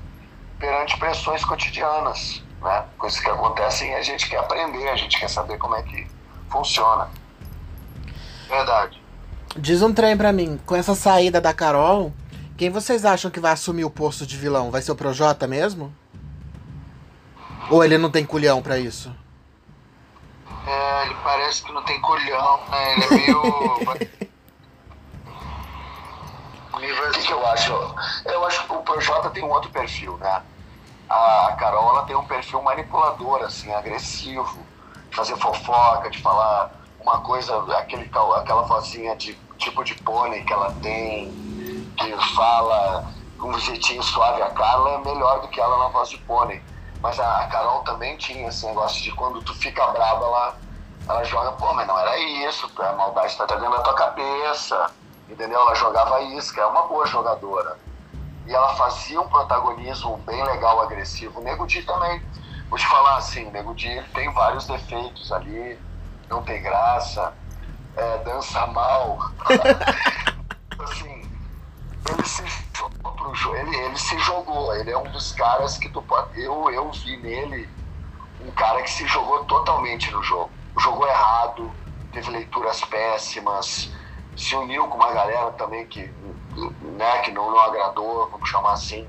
perante pressões cotidianas né? Coisas que acontecem e a gente quer aprender, a gente quer saber como é que funciona. Verdade. Diz um trem pra mim, com essa saída da Carol, Quem vocês acham que vai assumir o posto de vilão? Vai ser o Projota mesmo? Ou ele não tem culhão para isso? É, ele parece que não tem culhão, né? Ele é meio. O que, que, eu acho? Eu acho que o Projota tem um outro perfil, né? A Carol ela tem um perfil manipulador, assim, agressivo, de fazer fofoca, de falar uma coisa, aquele, aquela vozinha de tipo de pônei que ela tem, que fala com um jeitinho suave. A Carla é melhor do que ela na voz de pônei. Mas a, Carol também tinha esse negócio de quando tu fica brava, ela, ela joga, pô, mas não era isso, a maldade tá dentro da tua cabeça entendeu? Ela jogava isca, é uma boa jogadora. E ela fazia um protagonismo bem legal, agressivo. O Nego Di também, vou te falar assim, o Nego Di tem vários defeitos ali, não tem graça, é, dança mal. assim, ele se jogou pro ele, ele se jogou, ele é um dos caras que tu pode. Eu, eu vi nele um cara que se jogou totalmente no jogo. Jogou errado, teve leituras péssimas se uniu com uma galera também que, né, que não, não agradou, vamos chamar assim.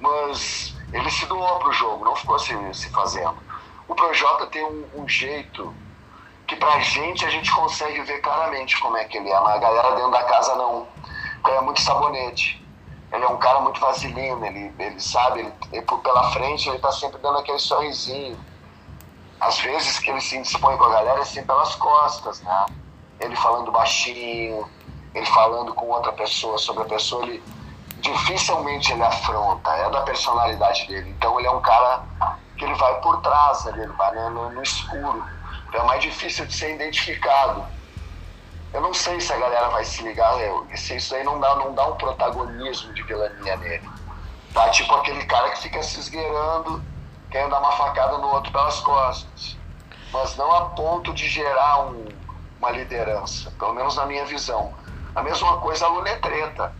Mas ele se doou pro jogo, não ficou se, se fazendo. O Projota tem um, um jeito que pra gente a gente consegue ver claramente como é que ele é, mas a galera dentro da casa não. Ele é muito sabonete. Ele é um cara muito vaselina, ele, ele sabe, ele, ele, pela frente ele tá sempre dando aquele sorrisinho. Às vezes que ele se dispõe com a galera assim pelas costas, né? ele falando baixinho, ele falando com outra pessoa sobre a pessoa, ele dificilmente ele afronta, é da personalidade dele. Então ele é um cara que ele vai por trás, ele vai no, no escuro. Então é mais difícil de ser identificado. Eu não sei se a galera vai se ligar, eu, se isso aí não dá, não dá um protagonismo de vilania nele. Tá tipo aquele cara que fica se esgueirando, querendo dar uma facada no outro pelas costas. Mas não a ponto de gerar um, uma liderança, pelo menos na minha visão. A mesma coisa a Lula é treta.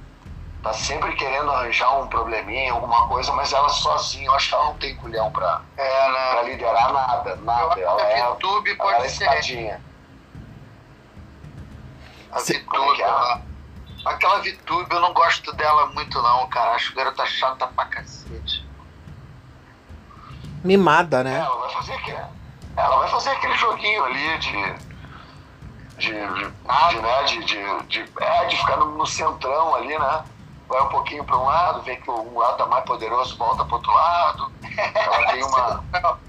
Tá sempre querendo arranjar um probleminha, alguma coisa, mas ela sozinha, eu acho que ela não tem culhão pra, é, né? pra liderar nada, nada. Ela a é, VTube pode ela é ser. Escadinha. A VTube, é? aquela VTube eu não gosto dela muito não, cara. Acho que garota chata pra cacete. Mimada, né? Ela vai fazer aquele, ela vai fazer aquele joguinho ali de de, de, de, né, de, de, de, é, de ficar no, no, centrão ali, né? Vai um pouquinho para um lado, vê que um lado tá mais poderoso, volta para outro lado. Ela tem uma.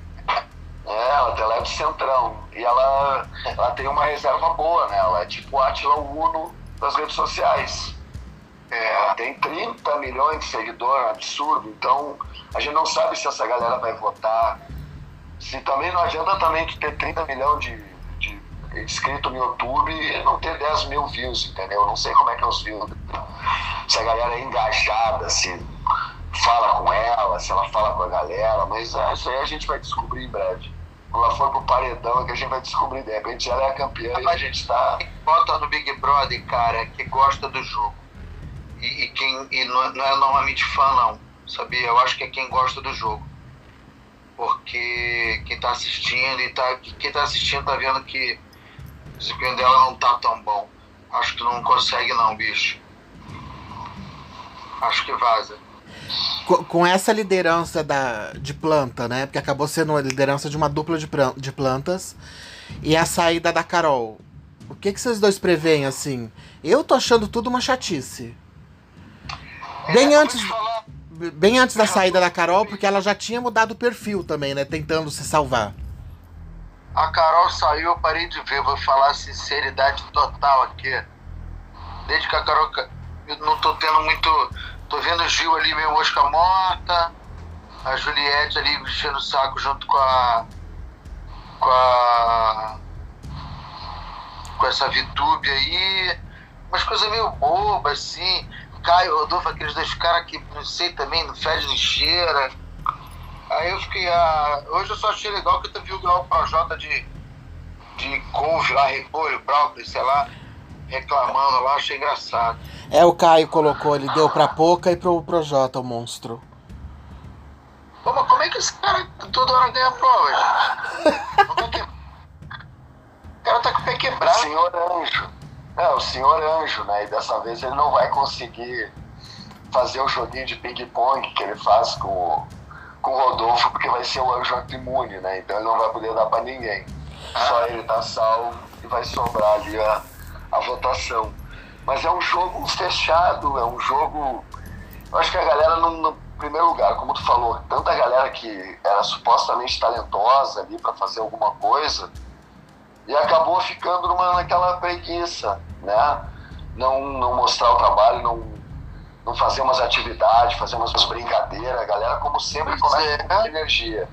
É, ela, ela é do centrão. E ela, ela tem uma reserva boa, né? Ela é tipo Atila Uno das redes sociais. É, ela tem 30 milhões de seguidores, absurdo. Então, a gente não sabe se essa galera vai votar. Se também não adianta também tu ter 30 milhões de inscrito no YouTube e não ter 10 mil views, entendeu? Eu não sei como é que é os views. Se a galera é engajada, se fala com ela, se ela fala com a galera, mas é, isso aí a gente vai descobrir em breve. Quando ela for pro paredão é que a gente vai descobrir, de repente ela é a campeã e a gente tá. Bota no Big Brother, cara, que gosta do jogo. E, e quem e não, não é normalmente fã, não, sabia? Eu acho que é quem gosta do jogo porque quem está assistindo e tá, quem está assistindo está vendo que o desempenho dela não tá tão bom. Acho que não consegue não, bicho. Acho que vaza. Com, com essa liderança da, de planta, né? Porque acabou sendo a liderança de uma dupla de, de plantas. E a saída da Carol. O que, que vocês dois preveem, assim? Eu tô achando tudo uma chatice. Bem é, antes. Bem antes da saída da Carol, porque ela já tinha mudado o perfil também, né? Tentando se salvar. A Carol saiu, eu parei de ver. Vou falar sinceridade total aqui. Desde que a Carol. Eu não tô tendo muito. Tô vendo o Gil ali meio mosca morta. A Juliette ali enchendo o saco junto com a. Com a. Com essa VTube aí. Umas coisas meio bobas, assim. Caio Rodolfo, aqueles dois caras que não sei também, não fede nem cheira Aí eu fiquei. Ah, hoje eu só achei legal que tu viu lá o Projota de, de couve lá, repolho, brócolis, sei lá, reclamando lá, achei engraçado. É, o Caio colocou, ele deu pra Poca e pro Projota, o monstro. Pô, mas como é que esse cara toda hora ganha prova, gente? Como é que... O cara tá com o pé quebrado. O senhor anjo. É, o senhor anjo, né? E dessa vez ele não vai conseguir fazer o joguinho de ping-pong que ele faz com o, com o Rodolfo, porque vai ser o anjo imune, né? Então ele não vai poder dar para ninguém. Só ele tá salvo e vai sobrar ali a, a votação. Mas é um jogo fechado, é um jogo. Eu acho que a galera, no primeiro lugar, como tu falou, tanta galera que era supostamente talentosa ali para fazer alguma coisa e acabou ficando numa, naquela preguiça, né? Não, não mostrar o trabalho, não, não fazer umas atividades, fazer umas brincadeiras. A galera, como sempre, começa com muita energia.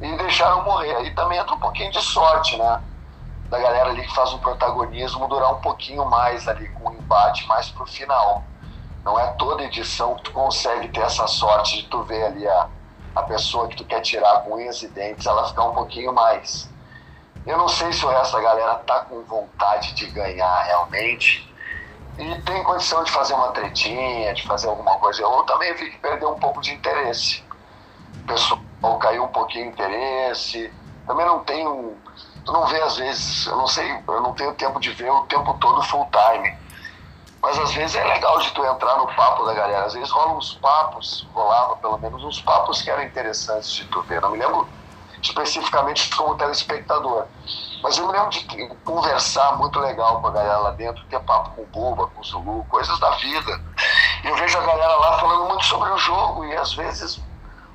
E deixaram morrer. Aí também entra um pouquinho de sorte, né? Da galera ali que faz um protagonismo durar um pouquinho mais ali, com o um embate mais pro final. Não é toda edição que tu consegue ter essa sorte de tu ver ali a, a pessoa que tu quer tirar com unhas e dentes, ela ficar um pouquinho mais eu não sei se o resto da galera tá com vontade de ganhar realmente e tem condição de fazer uma tretinha, de fazer alguma coisa. Eu também vi que perdeu um pouco de interesse. O pessoal caiu um pouquinho de interesse. Também não um. Tu não vê às vezes, eu não sei, eu não tenho tempo de ver o tempo todo full time. Mas às vezes é legal de tu entrar no papo da galera. Às vezes rolam uns papos, rolava pelo menos uns papos que eram interessantes de tu ver. Não me lembro especificamente como telespectador. Mas eu me lembro de conversar muito legal com a galera lá dentro, ter papo com o Buba, com o Zulu, coisas da vida. E eu vejo a galera lá falando muito sobre o jogo e às vezes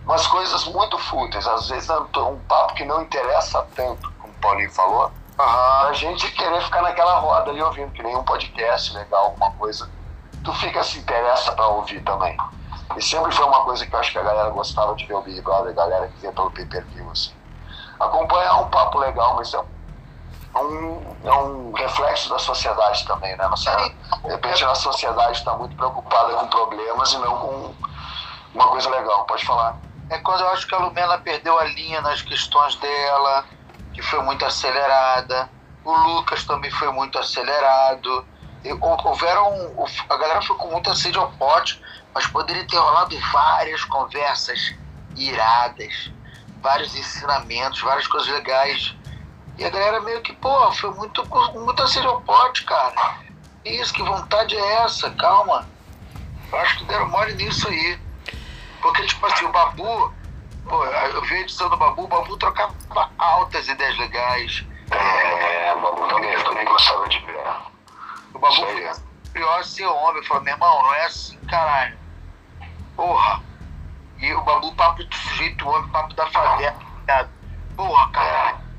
umas coisas muito fúteis, às vezes um papo que não interessa tanto, como o Paulinho falou, uhum. a gente querer ficar naquela roda ali ouvindo, que nem um podcast legal, alguma coisa. Tu fica se interessa para ouvir também. E sempre foi uma coisa que eu acho que a galera gostava de ver o Big Brother, a galera que via pelo pay-per-view, assim. Acompanhar um papo legal, mas é um, é um reflexo da sociedade também, né? Nossa, de repente a sociedade está muito preocupada com problemas e não com uma coisa legal. Pode falar. É quando eu acho que a Lumena perdeu a linha nas questões dela, que foi muito acelerada. O Lucas também foi muito acelerado. Houveram. A galera foi com muita sede ao pote mas poderia ter rolado várias conversas iradas, vários ensinamentos, várias coisas legais. E a galera meio que, pô, foi muito, muito assim ao pote, cara. Isso, que vontade é essa? Calma. Eu acho que deram mole nisso aí. Porque, tipo assim, o Babu, pô, eu vi a edição do Babu, o Babu trocava altas ideias legais. É, o Babu também, eu também gostava de ver. O Babu foi pior ser homem. Falou, meu irmão, não é assim, caralho. Porra. E o Babu, papo do sujeito homem, papo da favela. Porra, caralho.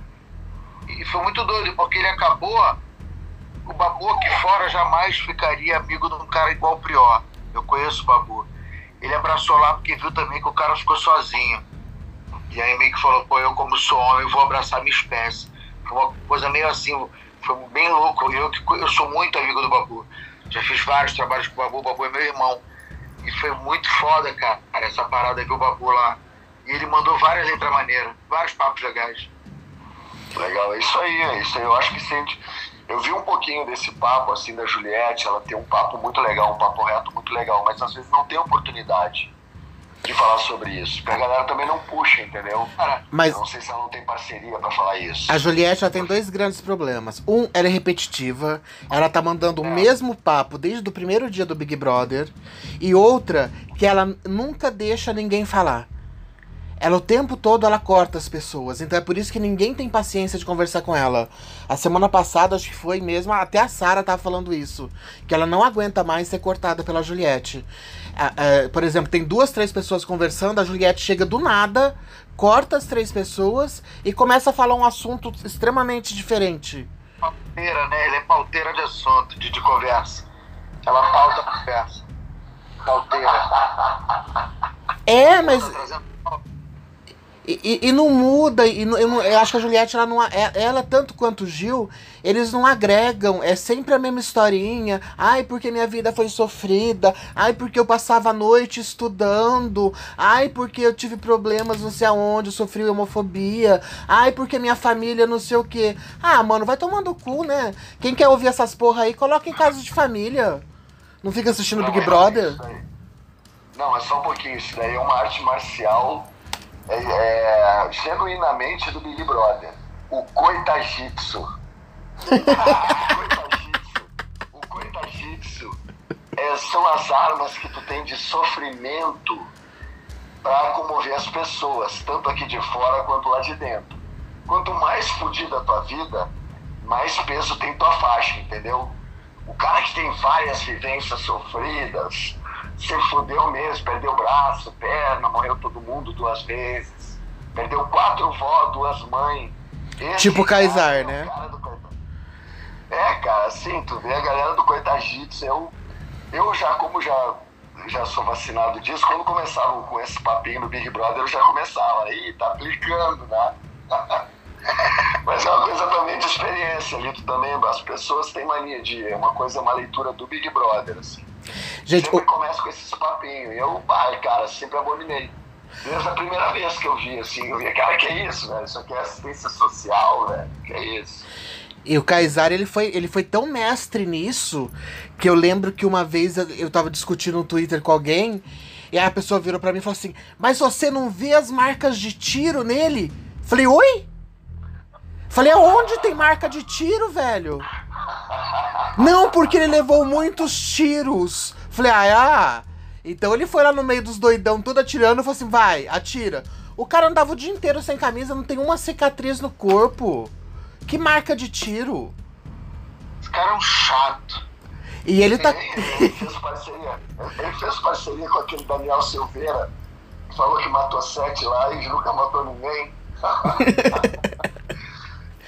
E foi muito doido, porque ele acabou. O Babu aqui fora jamais ficaria amigo de um cara igual o Prior. Eu conheço o Babu. Ele abraçou lá porque viu também que o cara ficou sozinho. E aí meio que falou, pô, eu como sou homem, vou abraçar minha espécie. Foi uma coisa meio assim, foi bem louco. Eu, eu sou muito amigo do Babu. Já fiz vários trabalhos com o Babu, o Babu é meu irmão. E foi muito foda, cara, essa parada aí o Babu lá. E ele mandou várias letras maneiras, vários papos legais. Legal, é isso aí, é isso aí. Eu acho que sente. Eu vi um pouquinho desse papo, assim, da Juliette, ela tem um papo muito legal, um papo reto muito legal, mas às vezes não tem oportunidade de falar sobre isso. Porque a galera também não puxa, entendeu? Mas não sei se ela não tem parceria para falar isso. A Juliette ela tem dois grandes problemas. Um, ela é repetitiva. Ela tá mandando é. o mesmo papo desde o primeiro dia do Big Brother. E outra, que ela nunca deixa ninguém falar. Ela o tempo todo ela corta as pessoas. Então é por isso que ninguém tem paciência de conversar com ela. A semana passada, acho que foi mesmo, até a Sara tava falando isso. Que ela não aguenta mais ser cortada pela Juliette. por exemplo, tem duas, três pessoas conversando, a Juliette chega do nada, corta as três pessoas e começa a falar um assunto extremamente diferente. Pauteira, né? Ele é pauteira de assunto, de, de conversa. Ela pauta a conversa. Pauteira. É, mas. Tá e, e, não muda, e não, eu, não, eu, acho que a Juliette, ela, não, é, ela, tanto quanto o Gil, eles não agregam, é sempre a mesma historinha. Ai, porque minha vida foi sofrida. Ai, porque eu passava a noite estudando. Ai, porque eu tive problemas não sei aonde, sofri homofobia. Ai, porque minha família não sei o quê. Ah, mano, vai tomando cu, né? Quem quer ouvir essas porra aí, coloca em casa de família. Não fica assistindo não, Big é Brother. Não, é só um pouquinho. Isso daí é uma arte marcial é, é, genuinamente do Big Brother. O Coitajitsu. o Coitajitsu. O Coitajitsu é, são as armas que tu tem de sofrimento para comover as pessoas, tanto aqui de fora quanto lá de dentro. Quanto mais fodida a tua vida, mais peso tem tua faixa, entendeu? O cara que tem várias vivências sofridas, se fudeu mesmo, perdeu braço, perna, morreu todo mundo duas vezes, perdeu quatro vó, duas mães. Tipo Kaysar, é né? É, cara, assim, tu vê a galera do Coitagitsu, eu, eu já, como já, já sou vacinado disso, quando começavam com esse papinho no Big Brother, eu já começava, aí tá aplicando, né? Mas é uma coisa também de experiência ali, tu também, as pessoas têm mania de, é uma coisa, uma leitura do Big Brother, assim. Gente, sempre o... começa com esses papinhos, e eu, ai, cara, sempre abominei. Desde a primeira vez que eu vi, assim, eu vi, cara, que é isso, velho? Isso aqui é assistência social, velho, que é isso. E o Kaysar, ele foi, ele foi tão mestre nisso que eu lembro que uma vez eu tava discutindo no Twitter com alguém e aí a pessoa virou para mim e falou assim: Mas você não vê as marcas de tiro nele? Falei, oi? Falei, aonde tem marca de tiro, velho? Não, porque ele levou muitos tiros. Falei, ah, ah. Então ele foi lá no meio dos doidão, tudo atirando, e falou assim: vai, atira. O cara andava o dia inteiro sem camisa, não tem uma cicatriz no corpo. Que marca de tiro? Esse cara é um chato. E ele tá. Ele, fez parceria. Ele fez parceria com aquele Daniel Silveira, que falou que matou sete lá e nunca matou ninguém.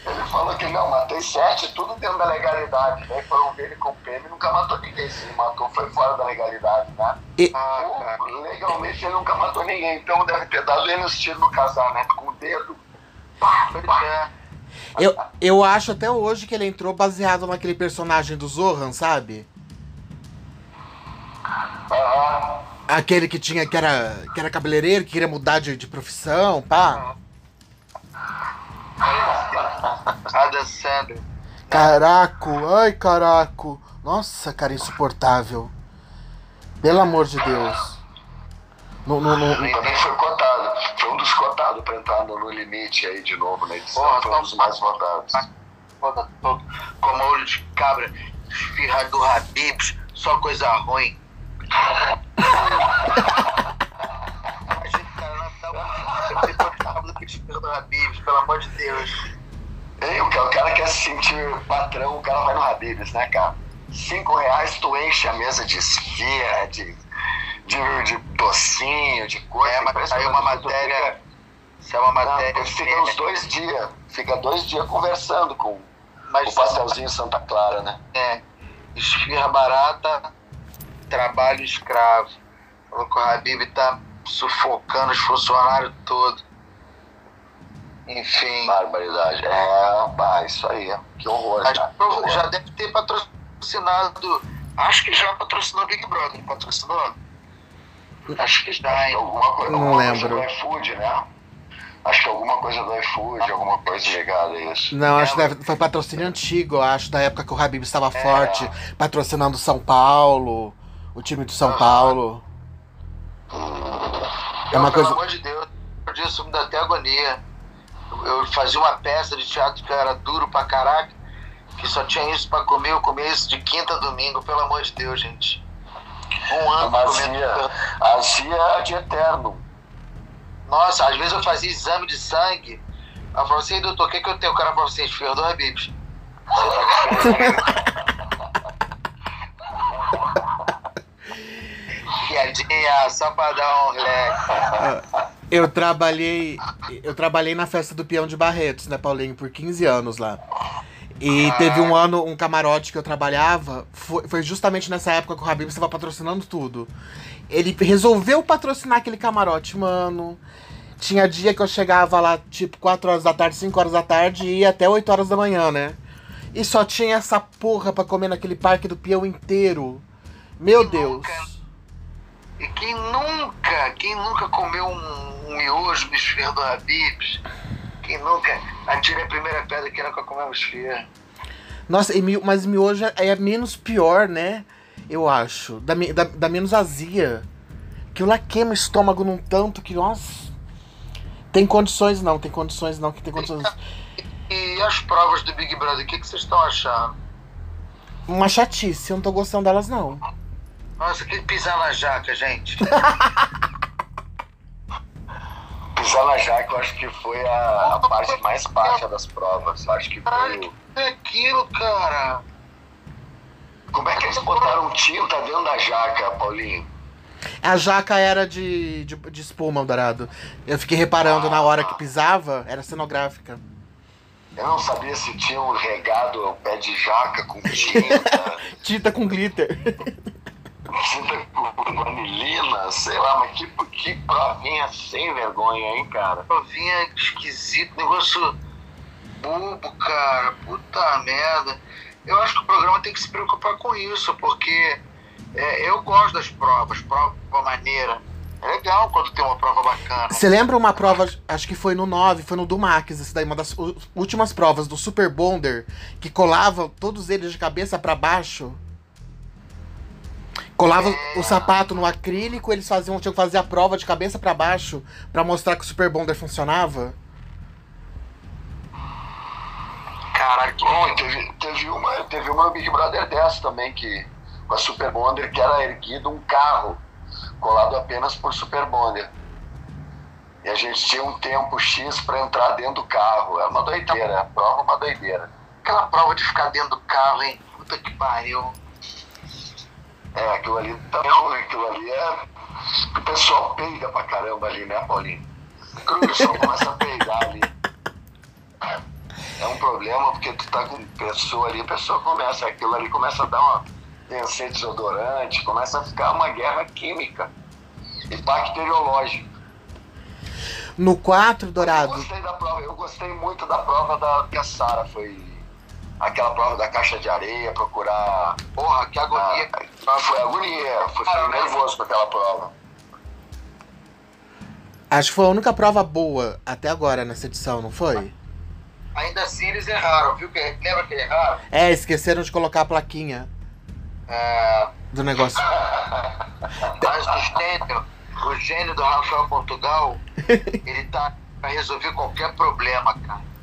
ele falou que não, matei sete, tudo dentro da legalidade. Daí foram ver ele com o PM e nunca matou ninguém. Se ele matou, foi fora da legalidade, né? E... Ah, legalmente ele nunca matou ninguém, então deve ter dado ele os tiros no casamento com o dedo. Pá, pá. Eu, eu acho até hoje que ele entrou baseado naquele personagem do Zohan, sabe? Aquele que tinha que era, que era cabeleireiro, que queria mudar de, de profissão, pá. Adam Sandler. Caraco, ai caraco. Nossa, cara, insuportável. Pelo amor de Deus. Não, não, não, Também foi cotado. Foi um dos cotados pra entrar no, limite aí de novo na edição. Porra, foi um dos mais votados. Foda todo. Como olho de cabra, esfirra do Habibs, só coisa ruim. uma do Habibs, pelo amor de Deus. Ei, o cara quer se sentir patrão, o cara vai no Habibs, né, cara? Cinco reais tu enche a mesa de esfirra, de de, de docinho, de coisa. É, mas aí uma matéria. Isso é uma matéria. Não, fica uns dois dias, fica dois dias conversando com mas, o pastelzinho Santa Clara, né? É. Esfirra barata, trabalho escravo. Falou que o Habib tá sufocando os funcionários todos. Enfim. Barbaridade. É, pá, isso aí. Que horror. Mas, já, já deve ter patrocinado. Acho que já patrocinou Big Brother. Patrocinou? Acho que já, hein? Alguma, coisa, não alguma lembro. coisa do iFood, né? Acho que alguma coisa do iFood, alguma coisa ligada a isso. Não, acho que foi patrocínio antigo, acho, da época que o Habib estava é. forte, patrocinando São Paulo, o time do São uhum. Paulo. Hum. É uma coisa... Pelo amor de Deus, disso me dá até agonia. Eu fazia uma peça de teatro que era duro pra caraca, que só tinha isso pra comer, eu comia isso de quinta a domingo, pelo amor de Deus, gente. Um ano azia, azia de eterno. Nossa, às vezes eu fazia exame de sangue. Ela falou assim, doutor, o que, que eu tenho? O cara falou assim, esfirra do Habibs. Piadinha, só pra dar um relax. Eu trabalhei. Eu trabalhei na festa do peão de Barretos, né, Paulinho, por 15 anos lá. E teve um ano, um camarote que eu trabalhava, foi, foi justamente nessa época que o Habib estava patrocinando tudo. Ele resolveu patrocinar aquele camarote, mano. Tinha dia que eu chegava lá, tipo, 4 horas da tarde, 5 horas da tarde e ia até 8 horas da manhã, né? E só tinha essa porra pra comer naquele parque do peão inteiro. Meu quem Deus. Nunca, e quem nunca, quem nunca comeu um, um miojo no esfirra do Habibs? Quem nunca atira a primeira pedra que era com comer esfirra. Nossa, mas miojo é menos pior, né? Eu acho. Dá, dá, dá menos azia. Que lá queima o estômago num tanto que, nossa. Tem condições não, tem condições não, que tem condições. E, e as provas do Big Brother, o que, que vocês estão achando? Uma chatice, eu não tô gostando delas não. Nossa, que pisar na jaca, gente. pisar na jaca eu acho que foi a, a parte mais baixa das provas. Acho que foi. que é aquilo, cara? Como é que eles botaram tinta dentro da jaca, Paulinho? A jaca era de, de, de espuma, Dourado. Eu fiquei reparando ah, na hora que pisava, era cenográfica. Eu não sabia se tinham regado o pé de jaca com tinta. tinta com glitter. tinta com vanilina, sei lá, mas que, que provinha sem vergonha, hein, cara? Provinha esquisito, negócio bobo, cara. Puta merda. Eu acho que o programa tem que se preocupar com isso, porque é, eu gosto das provas, prova maneira. É legal quando tem uma prova bacana. Você lembra uma prova, acho que foi no 9, foi no do Max, daí, uma das últimas provas do Super Bonder, que colava todos eles de cabeça para baixo? Colava é... o sapato no acrílico, eles faziam, tinham que fazer a prova de cabeça para baixo para mostrar que o Super Bonder funcionava? Que bom. Teve, teve, uma, teve uma Big Brother dessa também, que, com a Super Bonder, que era erguido um carro colado apenas por Super Bonder. E a gente tinha um tempo X para entrar dentro do carro. Era uma doideira, a prova uma doideira. Aquela prova de ficar dentro do carro, hein? Puta que pariu. É, aquilo ali tá ruim, aquilo ali é. O pessoal peida pra caramba ali, né, Paulinho? O pessoal começa a peidar ali. É um problema porque tu tá com pessoa ali, a pessoa começa, aquilo ali começa a dar uma vencer desodorante, começa a ficar uma guerra química e bacteriológica. No 4, Dourado. Eu gostei da prova, eu gostei muito da prova da que a Sara foi. Aquela prova da caixa de areia, procurar. Porra, que agonia. Ah, foi agonia, foi, foi nervoso com aquela prova. Acho que foi a única prova boa até agora nessa edição, não foi? Ainda assim eles erraram, viu? Lembra que erraram? É, esqueceram de colocar a plaquinha. É... Do negócio. Mas o gênio, o gênio do Rafael Portugal, ele tá pra resolver qualquer problema, cara.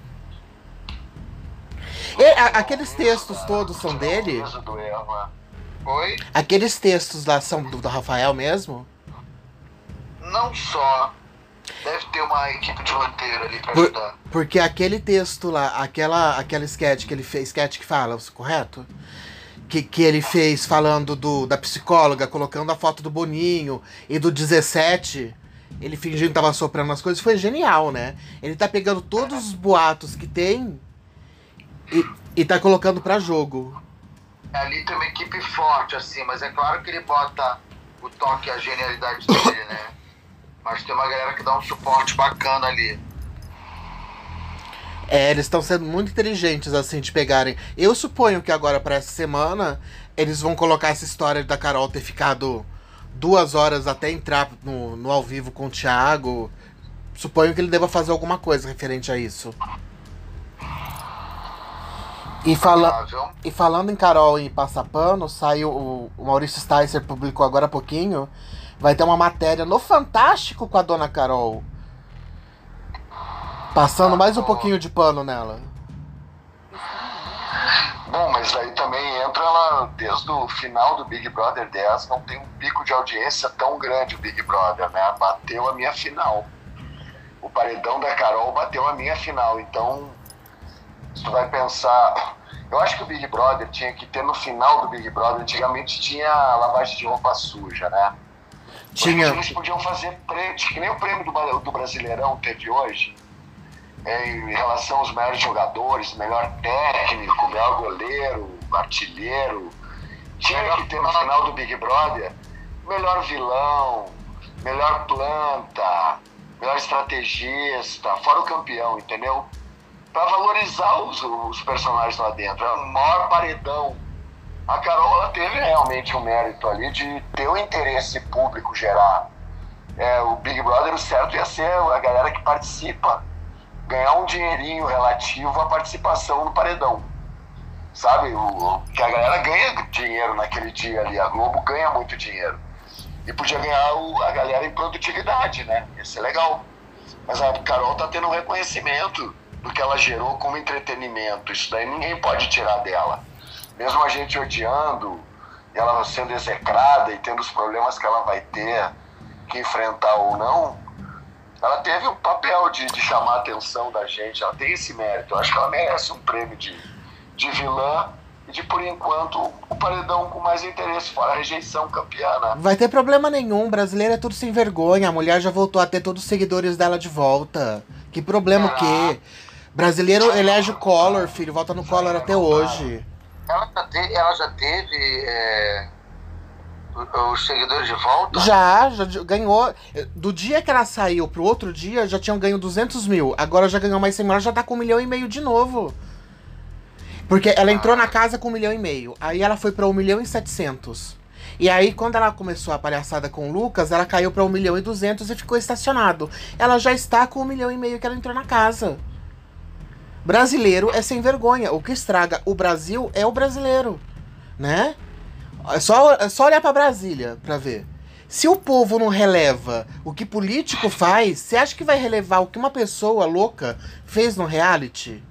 A, aqueles textos todos são dele? Oi? Aqueles textos lá são do, do Rafael mesmo? Não só. Deve ter uma equipe de roteiro ali pra Por, ajudar. Porque aquele texto lá, aquela, aquela sketch que ele fez, sketch que fala, correto? que, que ele fez falando do, da psicóloga, colocando a foto do Boninho e do 17, ele fingindo que tava soprando as coisas, foi genial, né? Ele tá pegando todos os boatos que tem e, e tá colocando para jogo. Ali tem uma equipe forte, assim, mas é claro que ele bota o toque e a genialidade dele, né? Mas tem uma galera que dá um suporte bacana ali. É, eles estão sendo muito inteligentes, assim, de pegarem. Eu suponho que agora, para essa semana, eles vão colocar essa história da Carol ter ficado duas horas até entrar no, no ao vivo com o Thiago. Suponho que ele deva fazer alguma coisa referente a isso. E, fala e falando em Carol e Passapano, saiu. O, o Maurício Sticer publicou agora há pouquinho. Vai ter uma matéria no Fantástico com a dona Carol. Passando mais um pouquinho de pano nela. Bom, mas aí também entra ela, desde o final do Big Brother 10, não tem um pico de audiência tão grande o Big Brother, né? Bateu a minha final. O paredão da Carol bateu a minha final. Então, se tu vai pensar. Eu acho que o Big Brother tinha que ter no final do Big Brother, antigamente tinha lavagem de roupa suja, né? Tinha. Eles podiam fazer prêmio, que nem o prêmio do, do Brasileirão teve hoje é, em relação aos melhores jogadores, melhor técnico, melhor goleiro, artilheiro. Tinha que ter no final do Big Brother melhor vilão, melhor planta, melhor estrategista, fora o campeão, entendeu? Para valorizar os, os, personagens lá dentro. É o maior paredão. A Carol ela teve realmente um mérito ali de ter o interesse público gerar. É, o Big Brother, o certo ia ser a galera que participa ganhar um dinheirinho relativo à participação no paredão. Sabe? O, que a galera ganha dinheiro naquele dia ali. A Globo ganha muito dinheiro. E podia ganhar o, a galera em produtividade, né? Ia ser legal. Mas a Carol tá tendo um reconhecimento do que ela gerou como entretenimento. Isso daí ninguém pode tirar dela. Mesmo a gente odiando, e ela sendo execrada e tendo os problemas que ela vai ter que enfrentar ou não, ela teve um papel de, de chamar a atenção da gente, ela tem esse mérito. Eu acho que ela merece um prêmio de, de vilã e de, por enquanto, o paredão com mais interesse, fora a rejeição campeã, né? Vai ter problema nenhum, brasileiro é tudo sem vergonha, a mulher já voltou a ter todos os seguidores dela de volta. Que problema o quê? Brasileiro elege o Collor, filho, volta no Collor até hoje. Ela já, te, ela já teve é, os seguidores de volta? Já, já ganhou. Do dia que ela saiu pro outro dia, já tinham ganho 200 mil. Agora já ganhou mais 100 mil, ela já tá com um milhão e meio de novo. Porque ela entrou na casa com um milhão e meio. Aí ela foi pra um milhão e setecentos. E aí, quando ela começou a palhaçada com o Lucas, ela caiu pra um milhão e duzentos e ficou estacionado. Ela já está com um milhão e meio que ela entrou na casa. Brasileiro é sem vergonha. O que estraga o Brasil é o brasileiro, né? É só, é só olhar para Brasília para ver. Se o povo não releva o que político faz, você acha que vai relevar o que uma pessoa louca fez no reality?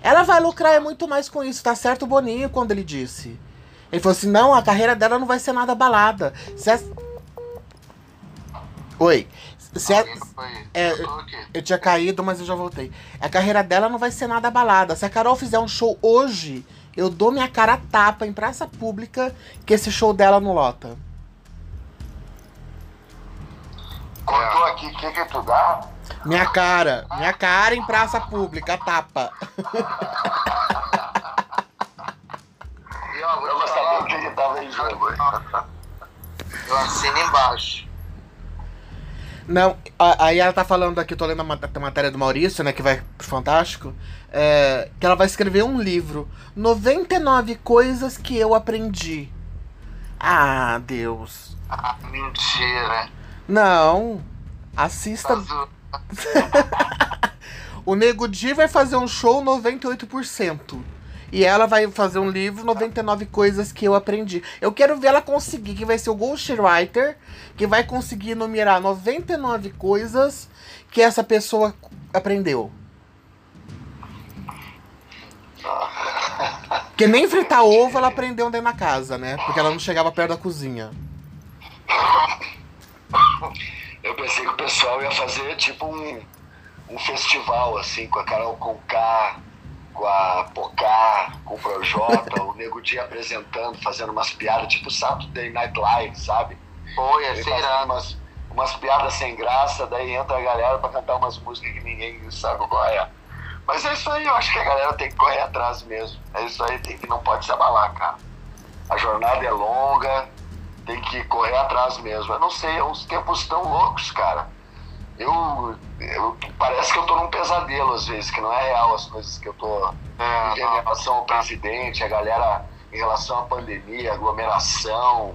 Ela vai lucrar muito mais com isso, tá certo o Boninho quando ele disse. Ele falou assim: não, a carreira dela não vai ser nada abalada. Se a... Oi. Se a... é, eu tinha caído, mas eu já voltei. A carreira dela não vai ser nada abalada. Se a Carol fizer um show hoje, eu dou minha cara a tapa em praça pública que esse show dela não lota. Contou aqui, o que que tu dá? Minha cara, minha cara em praça pública, tapa. Eu vou saber o que que tava em jogo. Eu assino embaixo. Não, aí ela tá falando aqui, tô lendo a matéria do Maurício, né, que vai pro Fantástico, é, que ela vai escrever um livro, 99 coisas que eu aprendi. Ah, Deus. Ah, mentira. Não, assista... o Nego Di vai fazer um show 98%. E ela vai fazer um livro 99 coisas que eu aprendi. Eu quero ver ela conseguir, que vai ser o Ghostwriter, que vai conseguir numerar 99 coisas que essa pessoa aprendeu. Que nem fritar ovo ela aprendeu dentro da casa, né? Porque ela não chegava perto da cozinha. Eu pensei que o pessoal ia fazer tipo um, um festival, assim, com a Carol Conká, com a Pocá, com o Projota, o Nego Dia apresentando, fazendo umas piadas, tipo Saturday Night Live, sabe? Foi, é será. Umas, umas piadas sem graça, daí entra a galera pra cantar umas músicas que ninguém sabe qual é. Mas é isso aí, eu acho que a galera tem que correr atrás mesmo. É isso aí, tem que não pode se abalar, cara. A jornada é longa, tem que correr atrás mesmo. Eu não sei, é uns tempos tão loucos, cara eu, eu, parece que eu tô num pesadelo às vezes, que não é real as coisas que eu tô é, em relação ao presidente, a galera em relação à pandemia, aglomeração,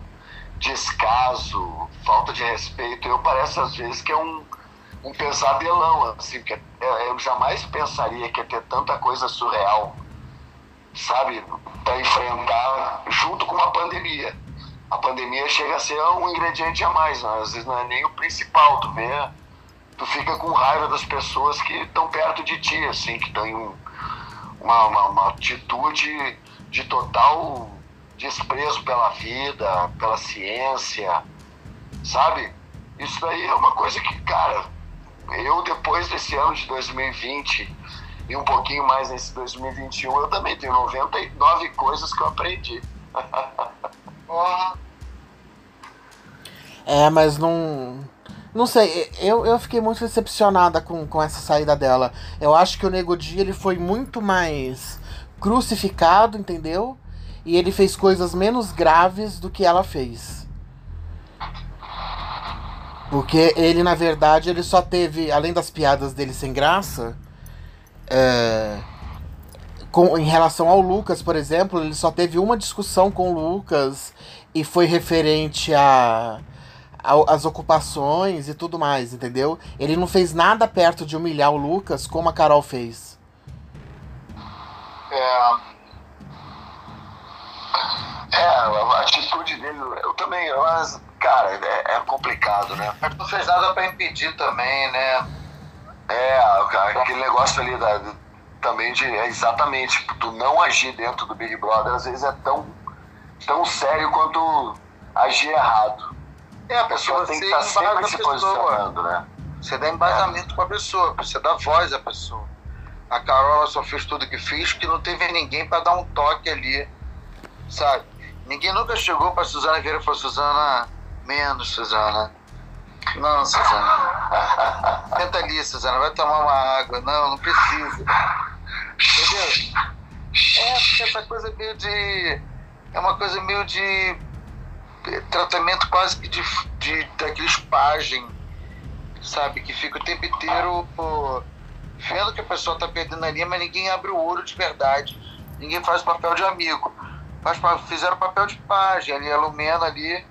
descaso, falta de respeito. Eu parece às vezes que é um, um pesadelão, assim, que eu jamais pensaria que ia ter tanta coisa surreal, sabe, para enfrentar junto com uma pandemia. A pandemia chega a ser um ingrediente a mais, né? às vezes não é nem o principal, tu vê tu fica com raiva das pessoas que estão perto de ti, assim, que têm um, uma, uma, uma atitude de total desprezo pela vida, pela ciência, sabe? Isso daí é uma coisa que, cara, eu depois desse ano de 2020 e um pouquinho mais nesse 2021, eu também tenho 99 coisas que eu aprendi. é, mas não não sei, eu, eu fiquei muito decepcionada com, com essa saída dela. Eu acho que o Nego Di, ele foi muito mais crucificado, entendeu? E ele fez coisas menos graves do que ela fez. Porque ele, na verdade, ele só teve, além das piadas dele sem graça, é, com, em relação ao Lucas, por exemplo, ele só teve uma discussão com o Lucas e foi referente a as ocupações e tudo mais, entendeu? Ele não fez nada perto de humilhar o Lucas como a Carol fez. É. É, a atitude dele, eu também, mas, cara, é, é complicado, né? Mas não fez nada pra impedir também, né? É, aquele negócio ali da, também de, é exatamente, tu não agir dentro do Big Brother às vezes é tão tão sério quanto agir errado. É, a pessoa tem que estar tá sempre se posicionando, né? Você dá embasamento é. para a pessoa, você dá voz à pessoa. A Carola só fez tudo que fez, que não teve ninguém para dar um toque ali, sabe? Ninguém nunca chegou para Suzana Vieira e falou: Suzana, menos, Suzana. Não, Suzana. Tenta ali, Suzana, vai tomar uma água. Não, não precisa. Entendeu? É, porque essa coisa meio de. É uma coisa meio de tratamento quase que de, de daqueles pajem, sabe? Que fica o tempo inteiro pô, vendo que a pessoa tá perdendo a linha, mas ninguém abre o olho de verdade. Ninguém faz o papel de amigo. Faz, fizeram papel de pajem ali, a Lumena ali,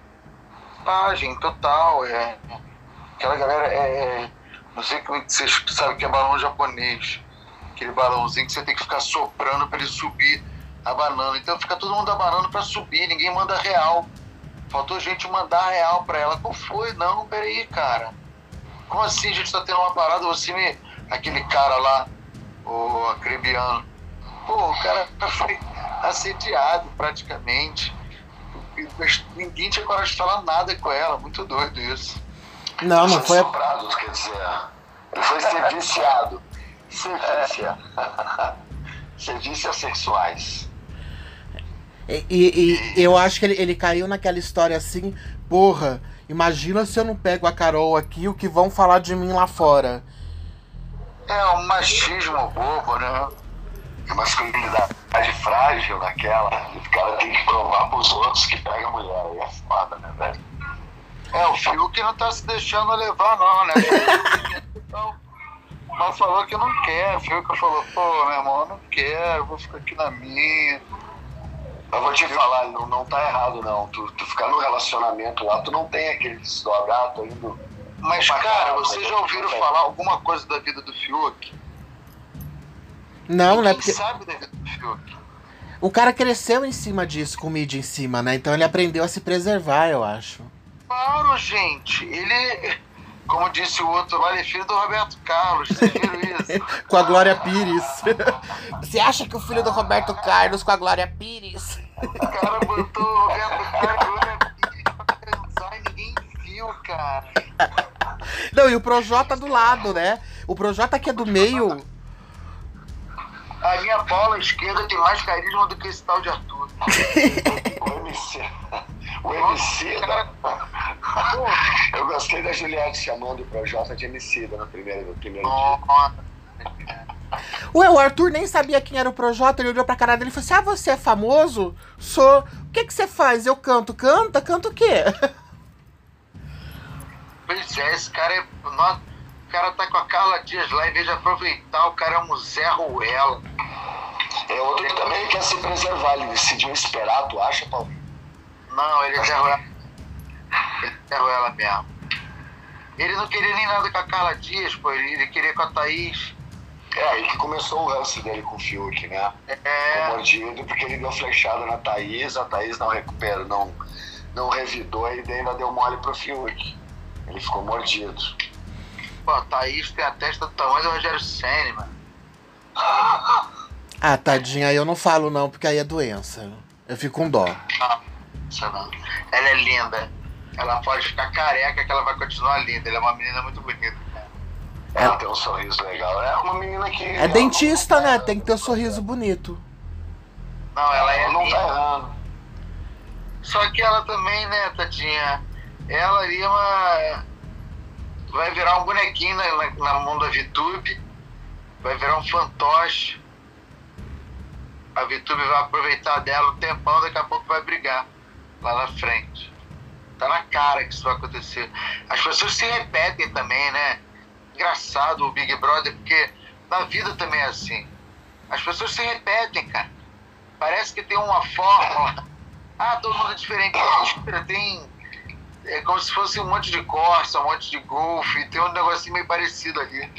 pajem total. É, aquela galera é, é não sei como vocês sabem que é balão japonês. Aquele balãozinho que você tem que ficar soprando para ele subir a banana. Então fica todo mundo abanando para subir, ninguém manda real. Faltou gente mandar real para ela. Qual foi? Não, peraí, cara. Como assim a gente tá tendo uma parada? Você me. Aquele cara lá, o acrebiano. Pô, o cara foi assediado praticamente. Ninguém tinha coragem de falar nada com ela. Muito doido isso. Não, não foi. Soprado, quer dizer. Ele foi ser viciado. Ser Serviços sexuais. E, e, eu acho que ele, ele caiu naquela história assim, porra, imagina se eu não pego a Carol aqui, o que vão falar de mim lá fora. É um machismo bobo, né? É masculinidade frágil naquela. O cara tem que provar pros outros que pega a mulher. Aí é foda, né, velho? É, o Fiuk não tá se deixando levar, não, né? então, mas falou que não quer. O Fiuk falou, pô, meu irmão, eu não quero, vou ficar aqui na minha. Eu vou te falar, não, não tá errado, não. Tu, tu ficar no relacionamento lá, tu não tem aquele desdobrar, ah, tô indo. Mas, cara, vocês já ouviram falar alguma coisa da vida do Fiuk? Não, né? Porque... sabe da vida do Fiuk? O cara cresceu em cima disso, com mídia em cima, né? Então ele aprendeu a se preservar, eu acho. Claro, gente. Ele, como disse o outro ele é filho do Roberto Carlos. Vocês viram isso? com a Glória Pires. Você acha que o filho do Roberto Carlos com a Glória Pires? O cara botou o Roberto Carlos Glória Pires pra transar e ninguém viu, cara. Não, e o Projota do lado, né? O Projota que é do meio. A minha bola esquerda tem mais carisma do que esse tal de Arthur. o MC. O MC da. Eu gostei da Juliette chamando o Projota de MC no primeiro, no primeiro dia. Ué, o Arthur nem sabia quem era o Projota, ele olhou pra cara dele e falou assim: Ah, você é famoso? Sou. O que que você faz? Eu canto. Canta? Canta o quê? Pois é, esse cara é. O cara tá com a Carla Dias lá, em vez de aproveitar, o cara é um Zé Ruela. É outro que também quer se preservar, ele decidiu esperar, tu acha, Paulo? Não, ele é Zé Ruela. Ele é Zé Ruela mesmo. Ele não queria nem nada com a Carla Dias, pô, ele queria com a Thaís. É, aí que começou o lance dele com o Fiuk, né? É. Ficou mordido porque ele deu flechada na Thaís, a Thaís não recuperou, não, não revidou e ainda deu mole pro Fiuk. Ele ficou mordido. Pô, Thaís tem a testa do tamanho do Rogério Senna, mano. Ah, tadinha, aí eu não falo não, porque aí é doença. Eu fico com dó. Não, não. Ela é linda. Ela pode ficar careca que ela vai continuar linda. Ela é uma menina muito bonita. Ela tem um sorriso legal. É uma menina que. É dentista, né? Tem que ter um sorriso bonito. Não, ela é. Não tá errando. Só que ela também, né, tadinha? Ela ali é uma. Vai virar um bonequinho na, na, mão da VTube. Vai virar um fantoche. A VTube vai aproveitar dela um tempão, daqui a pouco vai brigar lá na frente. Tá na cara que isso vai acontecer. As pessoas se repetem também, né? engraçado o Big Brother, porque na vida também é assim. As pessoas se repetem, cara. Parece que tem uma fórmula. Ah, todo mundo é diferente. Tem. É como se fosse um monte de Corsa, um monte de Golf, tem um negocinho meio parecido ali.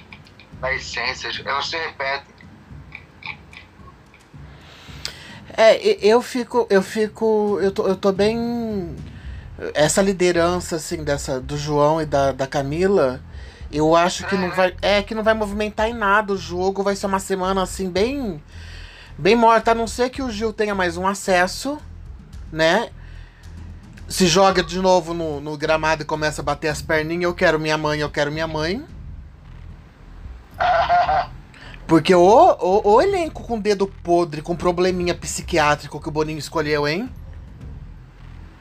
Na essência, elas se repetem. É, eu fico, eu fico, eu tô, eu tô bem essa liderança assim dessa do João e da, da Camila, eu acho que não vai. É que não vai movimentar em nada. O jogo vai ser uma semana assim, bem. Bem morta, a não ser que o Gil tenha mais um acesso. né? Se joga de novo no, no gramado e começa a bater as perninhas, eu quero minha mãe, eu quero minha mãe. Porque o, o, o elenco com dedo podre, com probleminha psiquiátrico que o Boninho escolheu, hein?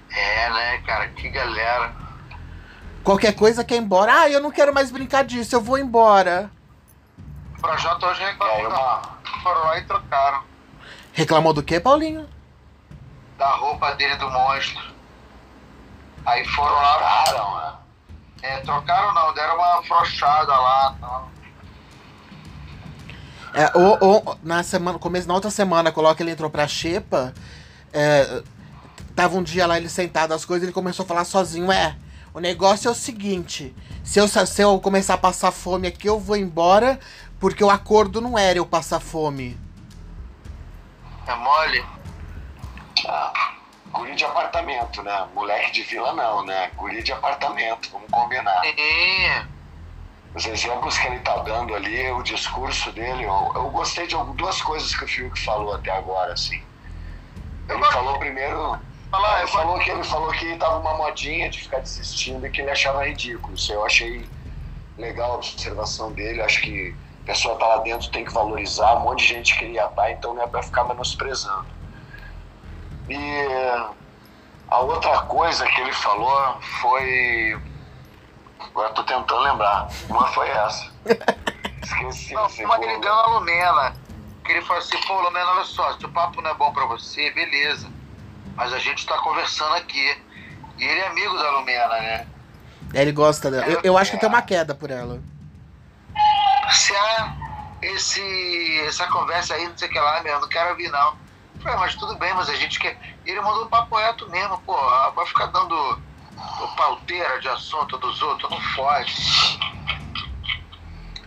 É, né, cara? Que galera. Qualquer coisa quer ir embora. Ah, eu não quero mais brincar disso, eu vou embora. O projeto hoje reclamou. Da... Foram lá e trocaram. Reclamou do que, Paulinho? Da roupa dele do monstro. Aí foram lá. Trocaram, né? É, trocaram não, deram uma afrouxada lá. Não. É, ou, ou, na semana, começo, na outra semana, coloca ele entrou pra Xepa. É, tava um dia lá ele sentado as coisas, ele começou a falar sozinho, é. O negócio é o seguinte: se eu, se eu começar a passar fome aqui, eu vou embora, porque o acordo não era eu passar fome. É mole? Ah, guri de apartamento, né? Moleque de vila não, né? Guri de apartamento, vamos combinar. É. Os exemplos que ele tá dando ali, o discurso dele, eu, eu gostei de duas coisas que o Fiuk falou até agora, assim. Ele falou primeiro Falar, ele falou que ele falou que tava uma modinha de ficar desistindo e que ele achava ridículo. Isso eu achei legal a observação dele. Acho que a pessoa tá lá dentro tem que valorizar. Um monte de gente queria estar, então não é para ficar menosprezando. E a outra coisa que ele falou foi. Agora tô tentando lembrar. Uma foi essa. Esqueci. Não, uma que ele deu na Lumena. Que ele falou assim: pô, Lumena, olha só, se o papo não é bom pra você, beleza mas a gente está conversando aqui. E ele é amigo da Lumena, né? Ele gosta dela. Eu, eu acho que tem uma queda por ela. Se há esse, essa conversa aí, não sei o que lá, meu, não quero ouvir não. Eu falei, mas tudo bem, mas a gente quer. E ele mandou um papo reto mesmo, pô. Vai ficar dando pauteira de assunto dos outros, não fode.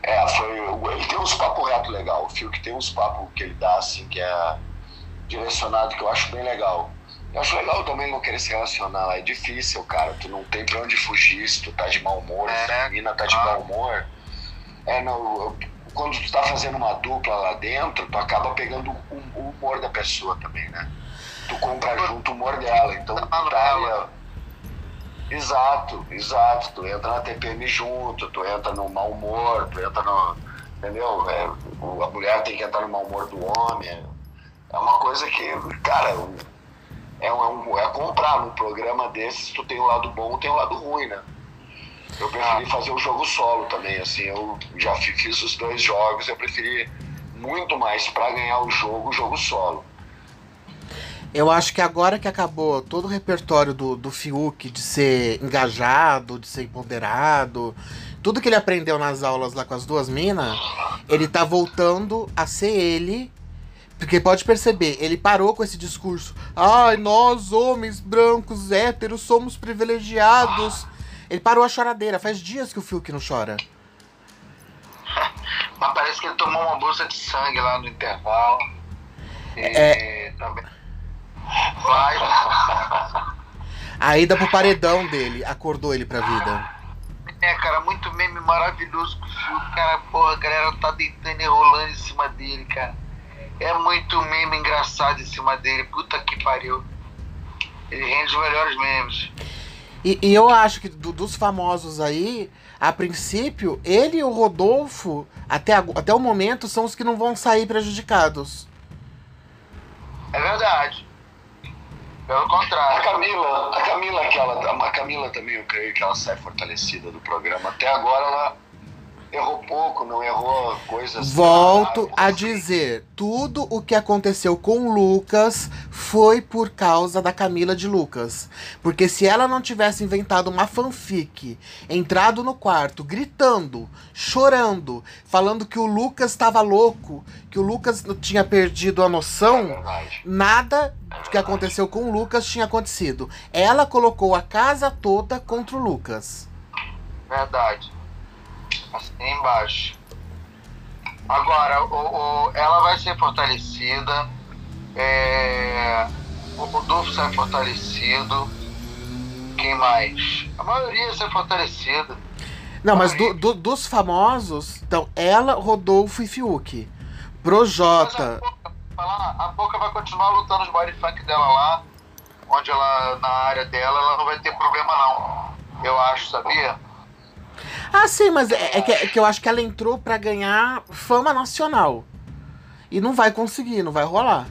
É, foi. Ele tem uns papos reto legal. O Fio que tem uns papos que ele dá, assim, que é direcionado, que eu acho bem legal. Eu acho legal também não querer se relacionar. É difícil, cara. Tu não tem pra onde fugir se tu tá de mau humor, é. se a menina tá de ah. mau humor. É, não, quando tu tá fazendo uma dupla lá dentro, tu acaba pegando o, o humor da pessoa também, né? Tu compra junto o humor dela. Então tu tá Exato, exato. Tu entra na TPM junto, tu entra no mau humor, tu entra no. Entendeu? É, a mulher tem que entrar no mau humor do homem. É uma coisa que, cara, é, um, é comprar num programa desses, tu tem o um lado bom tem o um lado ruim, né? Eu preferi fazer o jogo solo também, assim, eu já fiz os dois jogos, eu preferi muito mais para ganhar o jogo, o jogo solo. Eu acho que agora que acabou todo o repertório do, do Fiuk de ser engajado, de ser empoderado, tudo que ele aprendeu nas aulas lá com as duas minas, ele tá voltando a ser ele porque pode perceber, ele parou com esse discurso. Ai, nós, homens brancos, héteros, somos privilegiados. Ele parou a choradeira. Faz dias que o Fiuk não chora. Mas parece que ele tomou uma bolsa de sangue lá no intervalo. E é... também. Vai. A ida pro paredão dele acordou ele pra vida. É, cara, muito meme maravilhoso com o Fiuk. Cara, porra, a galera tá deitando e rolando em cima dele, cara. É muito meme engraçado em cima dele. Puta que pariu. Ele rende os melhores memes. E, e eu acho que do, dos famosos aí, a princípio, ele e o Rodolfo, até, até o momento, são os que não vão sair prejudicados. É verdade. Pelo contrário. A Camila, a Camila, aquela, a Camila também, eu creio que ela sai fortalecida do programa. Até agora ela errou pouco, não errou coisas. Volto a dizer, tudo o que aconteceu com o Lucas foi por causa da Camila de Lucas. Porque se ela não tivesse inventado uma fanfic, entrado no quarto, gritando, chorando, falando que o Lucas estava louco, que o Lucas tinha perdido a noção, é nada é que aconteceu com o Lucas tinha acontecido. Ela colocou a casa toda contra o Lucas. Verdade assim embaixo. Agora, o, o, ela vai ser fortalecida, é, o Rodolfo sai fortalecido. Quem mais? A maioria ser fortalecida. Não, mas do, do, dos famosos, então, ela, Rodolfo e Fiuk. Projota. A, a Boca vai continuar lutando os body funk dela lá. onde ela, na área dela, ela não vai ter problema não. Eu acho, sabia? Ah, sim, mas é, é, que, é que eu acho que ela entrou para ganhar fama nacional. E não vai conseguir, não vai rolar.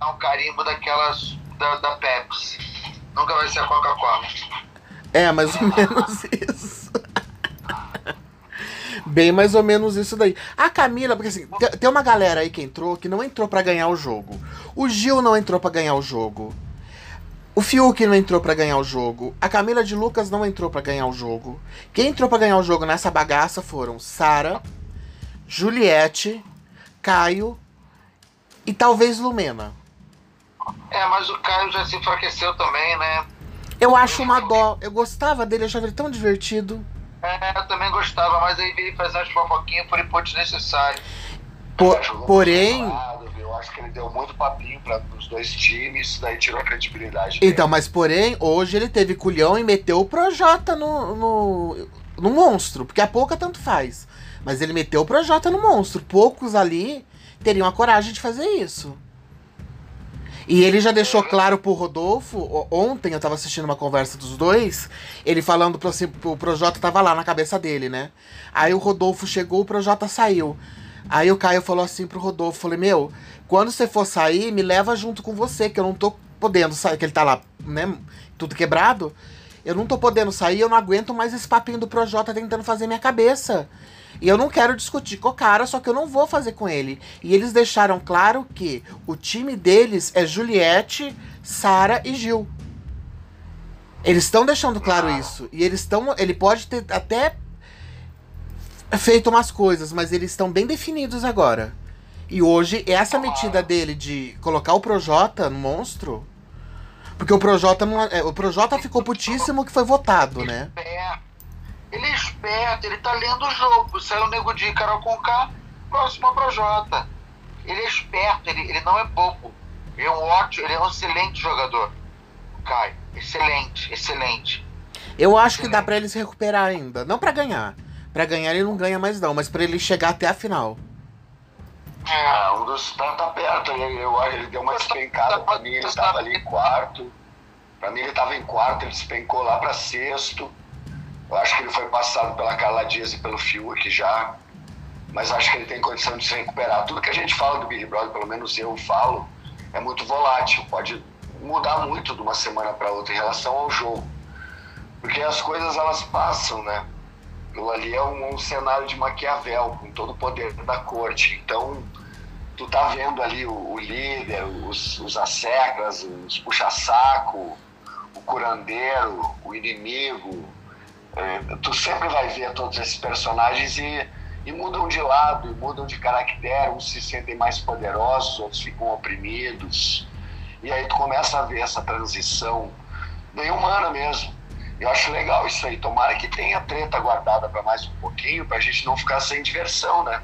É um carimbo daquelas da, da Pepsi. Nunca vai ser a Coca-Cola. É, mais ou menos isso. Bem mais ou menos isso daí. A Camila, porque assim, tem, tem uma galera aí que entrou que não entrou para ganhar o jogo. O Gil não entrou para ganhar o jogo. O Fiuk não entrou para ganhar o jogo. A Camila de Lucas não entrou para ganhar o jogo. Quem entrou para ganhar o jogo nessa bagaça foram Sara, Juliette, Caio e talvez Lumena. É, mas o Caio já se enfraqueceu também, né? Eu acho uma dó. Eu gostava dele, eu achava ele tão divertido. É, eu também gostava, mas aí veio fazer umas fofoquinhas por input desnecessário. Por, porém. Acho que ele deu muito papinho para os dois times, daí tirou a credibilidade. Então, mas porém, hoje ele teve culhão e meteu o Projota no, no, no monstro, porque a pouca tanto faz. Mas ele meteu o Projota no monstro. Poucos ali teriam a coragem de fazer isso. E ele já deixou claro pro Rodolfo, ontem eu tava assistindo uma conversa dos dois, ele falando pro, assim, pro Projota tava lá na cabeça dele, né? Aí o Rodolfo chegou, o Projota saiu. Aí o Caio falou assim pro Rodolfo, falei, meu, quando você for sair, me leva junto com você, que eu não tô podendo sair, que ele tá lá, né, tudo quebrado. Eu não tô podendo sair, eu não aguento mais esse papinho do Projota tentando fazer minha cabeça. E eu não quero discutir com o cara, só que eu não vou fazer com ele. E eles deixaram claro que o time deles é Juliette, Sara e Gil. Eles estão deixando claro isso. E eles estão. Ele pode ter até feito umas coisas, mas eles estão bem definidos agora. E hoje, essa metida dele de colocar o Projota no monstro. Porque o Projota não, é, o Projota ficou putíssimo que foi votado, né? Ele é esperto, ele tá lendo o jogo. Saiu o Nego de Carol com K, próximo a Projota. Ele é esperto, ele, ele não é bobo. Ele é um ótimo, ele é um excelente jogador. Caio, excelente, excelente. Eu acho excelente. que dá para ele se recuperar ainda. Não para ganhar. Para ganhar ele não ganha mais não, mas para ele chegar até a final. É, um dos tá, tá perto, ele, eu ele deu uma despencada pra mim, ele estava ali em quarto. Pra mim ele estava em quarto, ele despencou lá para sexto. Eu acho que ele foi passado pela Carla Dias e pelo Fiuk já, mas acho que ele tem condição de se recuperar. Tudo que a gente fala do Big Brother, pelo menos eu falo, é muito volátil, pode mudar muito de uma semana para outra em relação ao jogo. Porque as coisas elas passam, né? Aquilo ali é um, um, cenário de Maquiavel, com todo o poder da corte. Então, tu tá vendo ali o, o líder, os, os asseclas, os puxa-saco, o curandeiro, o inimigo, é, tu sempre vai ver todos esses personagens e, e mudam de lado, e mudam de caractere, uns se sentem mais poderosos, outros ficam oprimidos. E aí tu começa a ver essa transição bem humana mesmo. Eu acho legal isso aí. Tomara que tenha treta guardada para mais um pouquinho, para a gente não ficar sem diversão, né?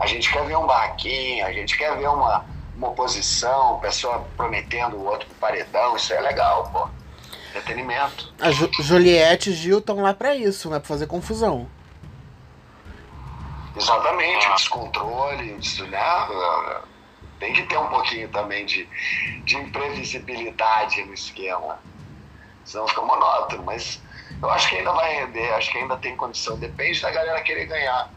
A gente quer ver um barraquinho, a gente quer ver uma, uma oposição, pessoa prometendo o outro pro paredão, isso é legal, pô. Entretenimento. A Ju Juliette e Gil estão lá para isso, né? Pra fazer confusão. Exatamente, o descontrole, né? tem que ter um pouquinho também de, de imprevisibilidade no esquema. Senão fica monótono, mas eu acho que ainda vai render, acho que ainda tem condição. Depende da galera querer ganhar.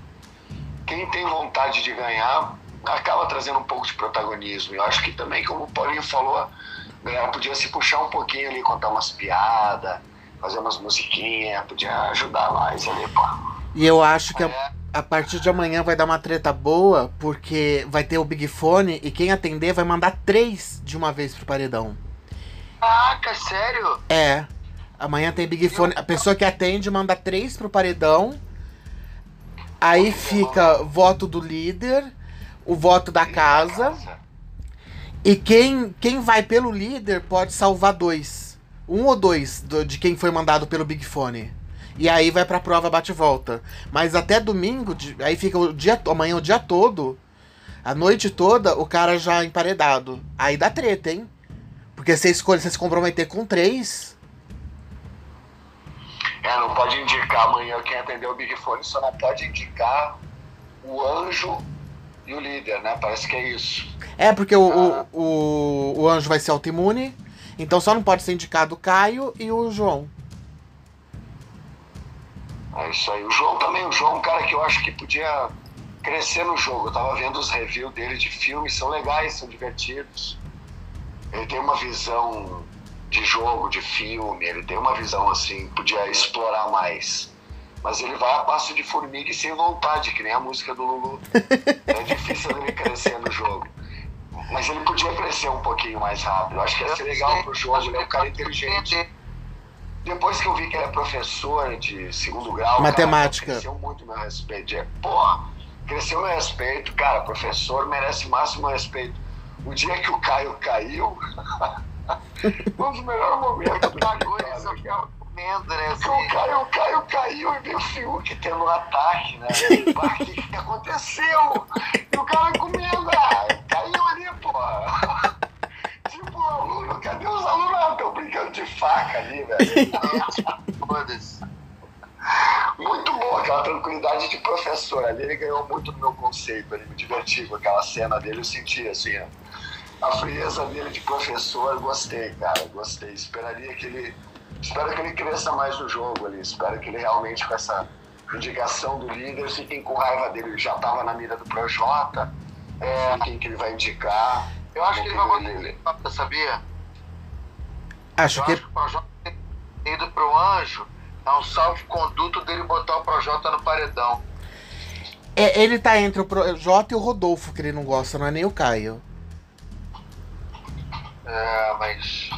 Quem tem vontade de ganhar acaba trazendo um pouco de protagonismo. Eu acho que também, como o Paulinho falou, ela podia se puxar um pouquinho ali, contar umas piadas, fazer umas musiquinhas, podia ajudar mais ali, pô. E eu acho que a, a, partir de amanhã vai dar uma treta boa, porque vai ter o Big Fone e quem atender vai mandar três de uma vez pro paredão. Caraca, sério? É. Amanhã tem Big Fone. A pessoa que atende manda três pro paredão. Aí fica voto do líder, o voto da casa. E quem, quem vai pelo líder pode salvar dois. Um ou dois do, de quem foi mandado pelo Big Fone. E aí vai pra prova bate-volta. Mas até domingo, aí fica o dia, amanhã o dia todo, a noite toda, o cara já emparedado. Aí dá treta, hein? Porque você escolhe, você se comprometer com três. É, não pode indicar amanhã quem atendeu o Big Fone, só não pode indicar o anjo e o líder, né? Parece que é isso. É, porque o, ah. o, o, o, anjo vai ser autoimune. Então só não pode ser indicado o Caio e o João. É isso aí. O João também, o João é um cara que eu acho que podia crescer no jogo. Eu tava vendo os reviews dele de filmes, são legais, são divertidos. Ele tem uma visão de jogo, de filme, ele tem uma visão assim, podia explorar mais. Mas ele vai a passo de formiga e sem vontade, que nem a música do Lulu. é difícil ele crescer no jogo. Mas ele podia crescer um pouquinho mais rápido. Eu acho que ia ser legal pro jogo, ele é um cara inteligente. Depois que eu vi que ele é professor de segundo grau, matemática. Cara, cresceu muito meu respeito. É, porra, cresceu meu respeito, cara, professor merece máximo respeito. O dia que o Caio caiu, foi um dos melhores momentos comendo, né? Assim. O, Caio, o Caio caiu e veio o Fiuk tendo um ataque, né? O que, que aconteceu? E o cara comendo, ah, caiu ali, porra. Tipo, aluno, cadê os alunos? Estão ah, brincando de faca ali, velho. Foda-se. Muito bom aquela tranquilidade de professor. Ali ele ganhou muito do meu conceito. Ele me divertiu com aquela cena dele. Eu senti assim, a frieza dele de professor. Gostei, cara. Gostei. Esperaria que ele. Espero que ele cresça mais no jogo ali. Espero que ele realmente, com essa indicação do líder, fiquem com raiva dele. Ele já estava na mira do Projota. É, quem que ele vai indicar. Eu acho que ele vai botar ele, sabia? Acho eu que. Acho que o Projota tem ido pro anjo é um salvo conduto dele botar o Projota no paredão. É, ele tá entre o Projota e o Rodolfo, que ele não gosta, não é nem o Caio. É, mas.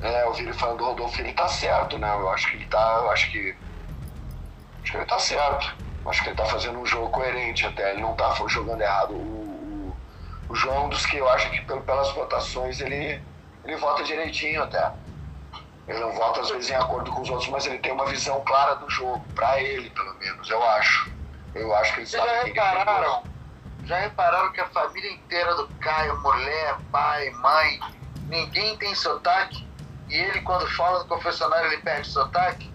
É, eu vi ele falando do Rodolfo, ele tá certo, né? Eu acho que ele tá. Eu acho que. Acho que ele tá certo. Eu acho que ele tá fazendo um jogo coerente até. Ele não tá jogando errado. O, o, o João é um dos que eu acho que pelas votações ele, ele vota direitinho até. Ele não vota às vezes em acordo com os outros, mas ele tem uma visão clara do jogo, para ele pelo menos, eu acho. Eu acho que ele sabe já repararam? Já repararam que a família inteira do Caio, mulher, pai, mãe, ninguém tem sotaque? E ele quando fala no confessionário ele perde sotaque?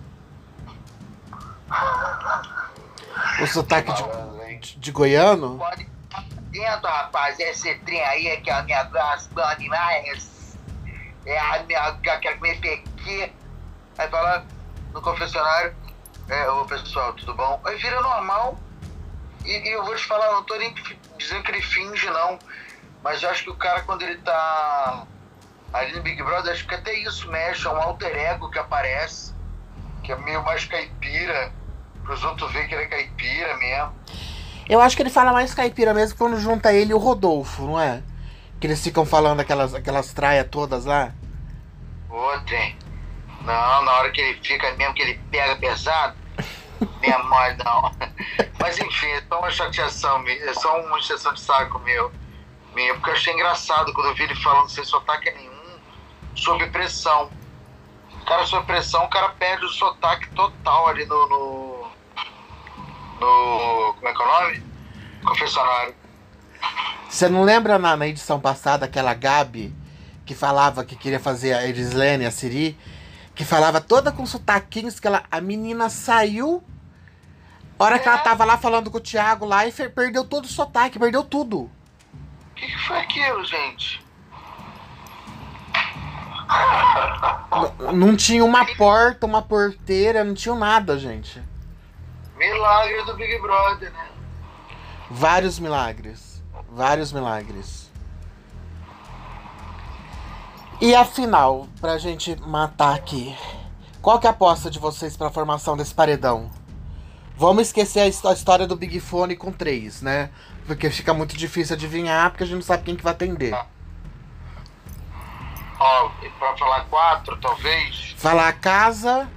O sotaque de, de, goiano? Pode dentro, rapaz, esse trem aí é que a minha graça animais é a minha que. Aí fala no confessionário, é, ô pessoal, tudo bom? Aí vira normal. E, e, eu vou te falar, não tô nem dizendo que ele finge, não. Mas eu acho que o cara, quando ele tá ali no Big Brother, acho que até isso mexe, é um alter ego que aparece, que é meio mais caipira, pros outros verem que ele é caipira mesmo. Eu acho que ele fala mais caipira mesmo quando junta ele e o Rodolfo, não é? Que eles ficam falando aquelas, aquelas traias todas lá. Outro, hein? Não, na hora que ele fica mesmo, que ele pega pesado, nem mãe não. Mas enfim, é só uma chateação, é só uma chateação de saco meu. Minha, porque eu achei engraçado quando eu vi ele falando sem sotaque nenhum, sob pressão. O cara sob pressão, o cara perde o sotaque total ali no. no, no como é que é o nome? Confessionário. Você não lembra na, na edição passada aquela Gabi que falava que queria fazer a Erislene, a Siri, que falava toda com sotaquinhos, que ela, a menina saiu. A hora é. que ela é. tava lá falando com o Thiago lá e perdeu todo o sotaque, perdeu tudo. O que, que foi aquilo, gente? Não, não tinha uma porta, uma porteira, não tinha nada, gente. Milagre do Big Brother, né? Vários milagres. Vários milagres. E afinal, pra gente matar aqui, qual que é a aposta de vocês pra formação desse paredão? Vamos esquecer a história do Big Fone com três, né? Porque fica muito difícil adivinhar, porque a gente não sabe quem que vai atender. Ó, pra falar quatro, talvez? Falar a casa.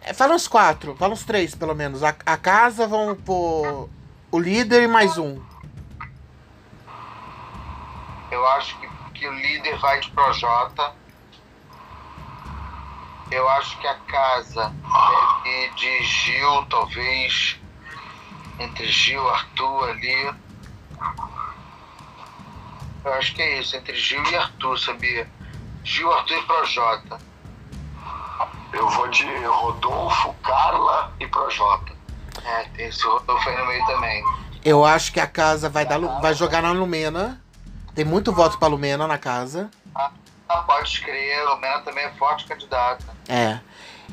É, fala os quatro, fala os três, pelo menos. A, a casa vão pôr o líder e mais um. Eu acho que que o líder vai de Projota. Eu acho que a casa deve ir de Gil, talvez. Entre Gil e Arthur ali. Eu acho que é isso, entre Gil e Arthur, sabia? Gil, Arthur e Projota. Eu vou de Rodolfo, Carla e Projota. É, tem esse Rodolfo aí no meio também. Eu acho que a casa vai, dar, vai jogar na Lumena. Tem muito voto pra Lumena na casa. Ah, pode crer, o Mena também é forte candidato. É.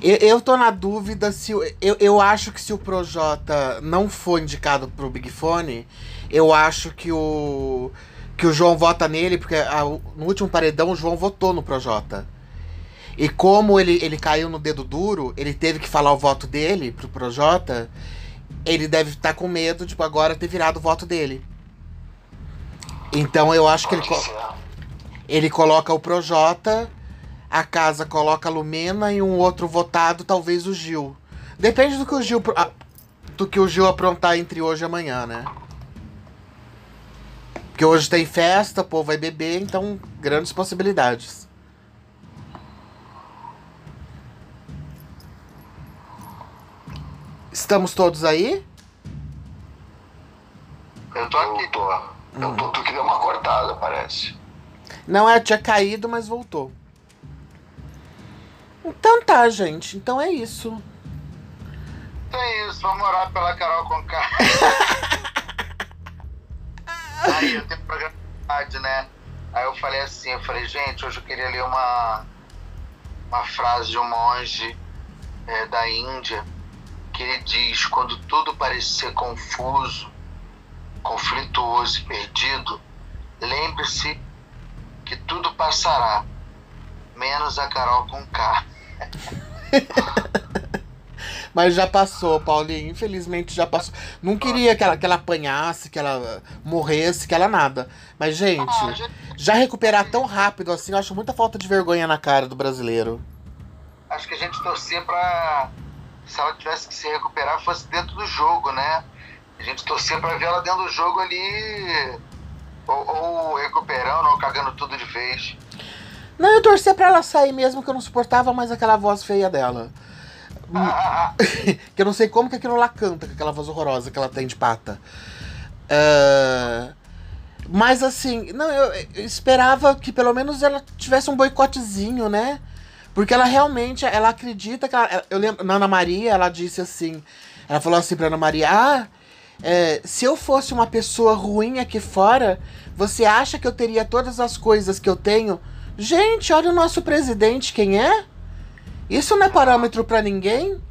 Eu, eu tô na dúvida se. Eu, eu acho que se o Projota não for indicado pro Big Fone, eu acho que o. Que o João vota nele, porque a, no último paredão o João votou no Projota. E como ele, ele caiu no dedo duro, ele teve que falar o voto dele pro Projota. Ele deve estar tá com medo de tipo, agora ter virado o voto dele. Então eu acho que ele, ele coloca o Projota, a casa coloca a Lumena e um outro votado, talvez o Gil. Depende do que o Gil do que o Gil aprontar entre hoje e amanhã, né? Porque hoje tem festa, o povo vai beber, então grandes possibilidades. Estamos todos aí? Eu tô aqui. Tô. Eu tô, tu que deu uma cortada, parece. Não, é, tinha caído, mas voltou. Então tá, gente. Então é isso. É isso. Vamos orar pela Carol Conká. Aí eu tenho programa né? Aí eu falei assim, eu falei, gente, hoje eu queria ler uma, uma frase de um monge é, da Índia que ele diz, quando tudo parecer confuso, conflituoso e perdido, lembre-se que tudo passará, menos a Carol com K. Mas já passou, Paulinho. Infelizmente já passou. Não queria que ela, que ela apanhasse, que ela morresse, que ela nada. Mas, gente, ah, já recuperar tão rápido assim, eu acho muita falta de vergonha na cara do brasileiro. Acho que a gente torcia pra. Se ela tivesse que se recuperar, fosse dentro do jogo, né? A gente torcia pra ver ela dentro do jogo ali. Ou, ou recuperando, ou cagando tudo de vez. Não, eu torcia pra ela sair mesmo, que eu não suportava mais aquela voz feia dela. que eu não sei como que aquilo lá canta, com aquela voz horrorosa que ela tem de pata. Uh, mas assim, não, eu, eu, esperava que pelo menos ela tivesse um boicotezinho, né? Porque ela realmente, ela acredita que ela, eu lembro, na Ana Maria, ela disse assim, ela falou assim pra Ana Maria, ah, é, se eu fosse uma pessoa ruim aqui fora, você acha que eu teria todas as coisas que eu tenho? Gente, olha o nosso presidente, quem é? Isso não é parâmetro para ninguém?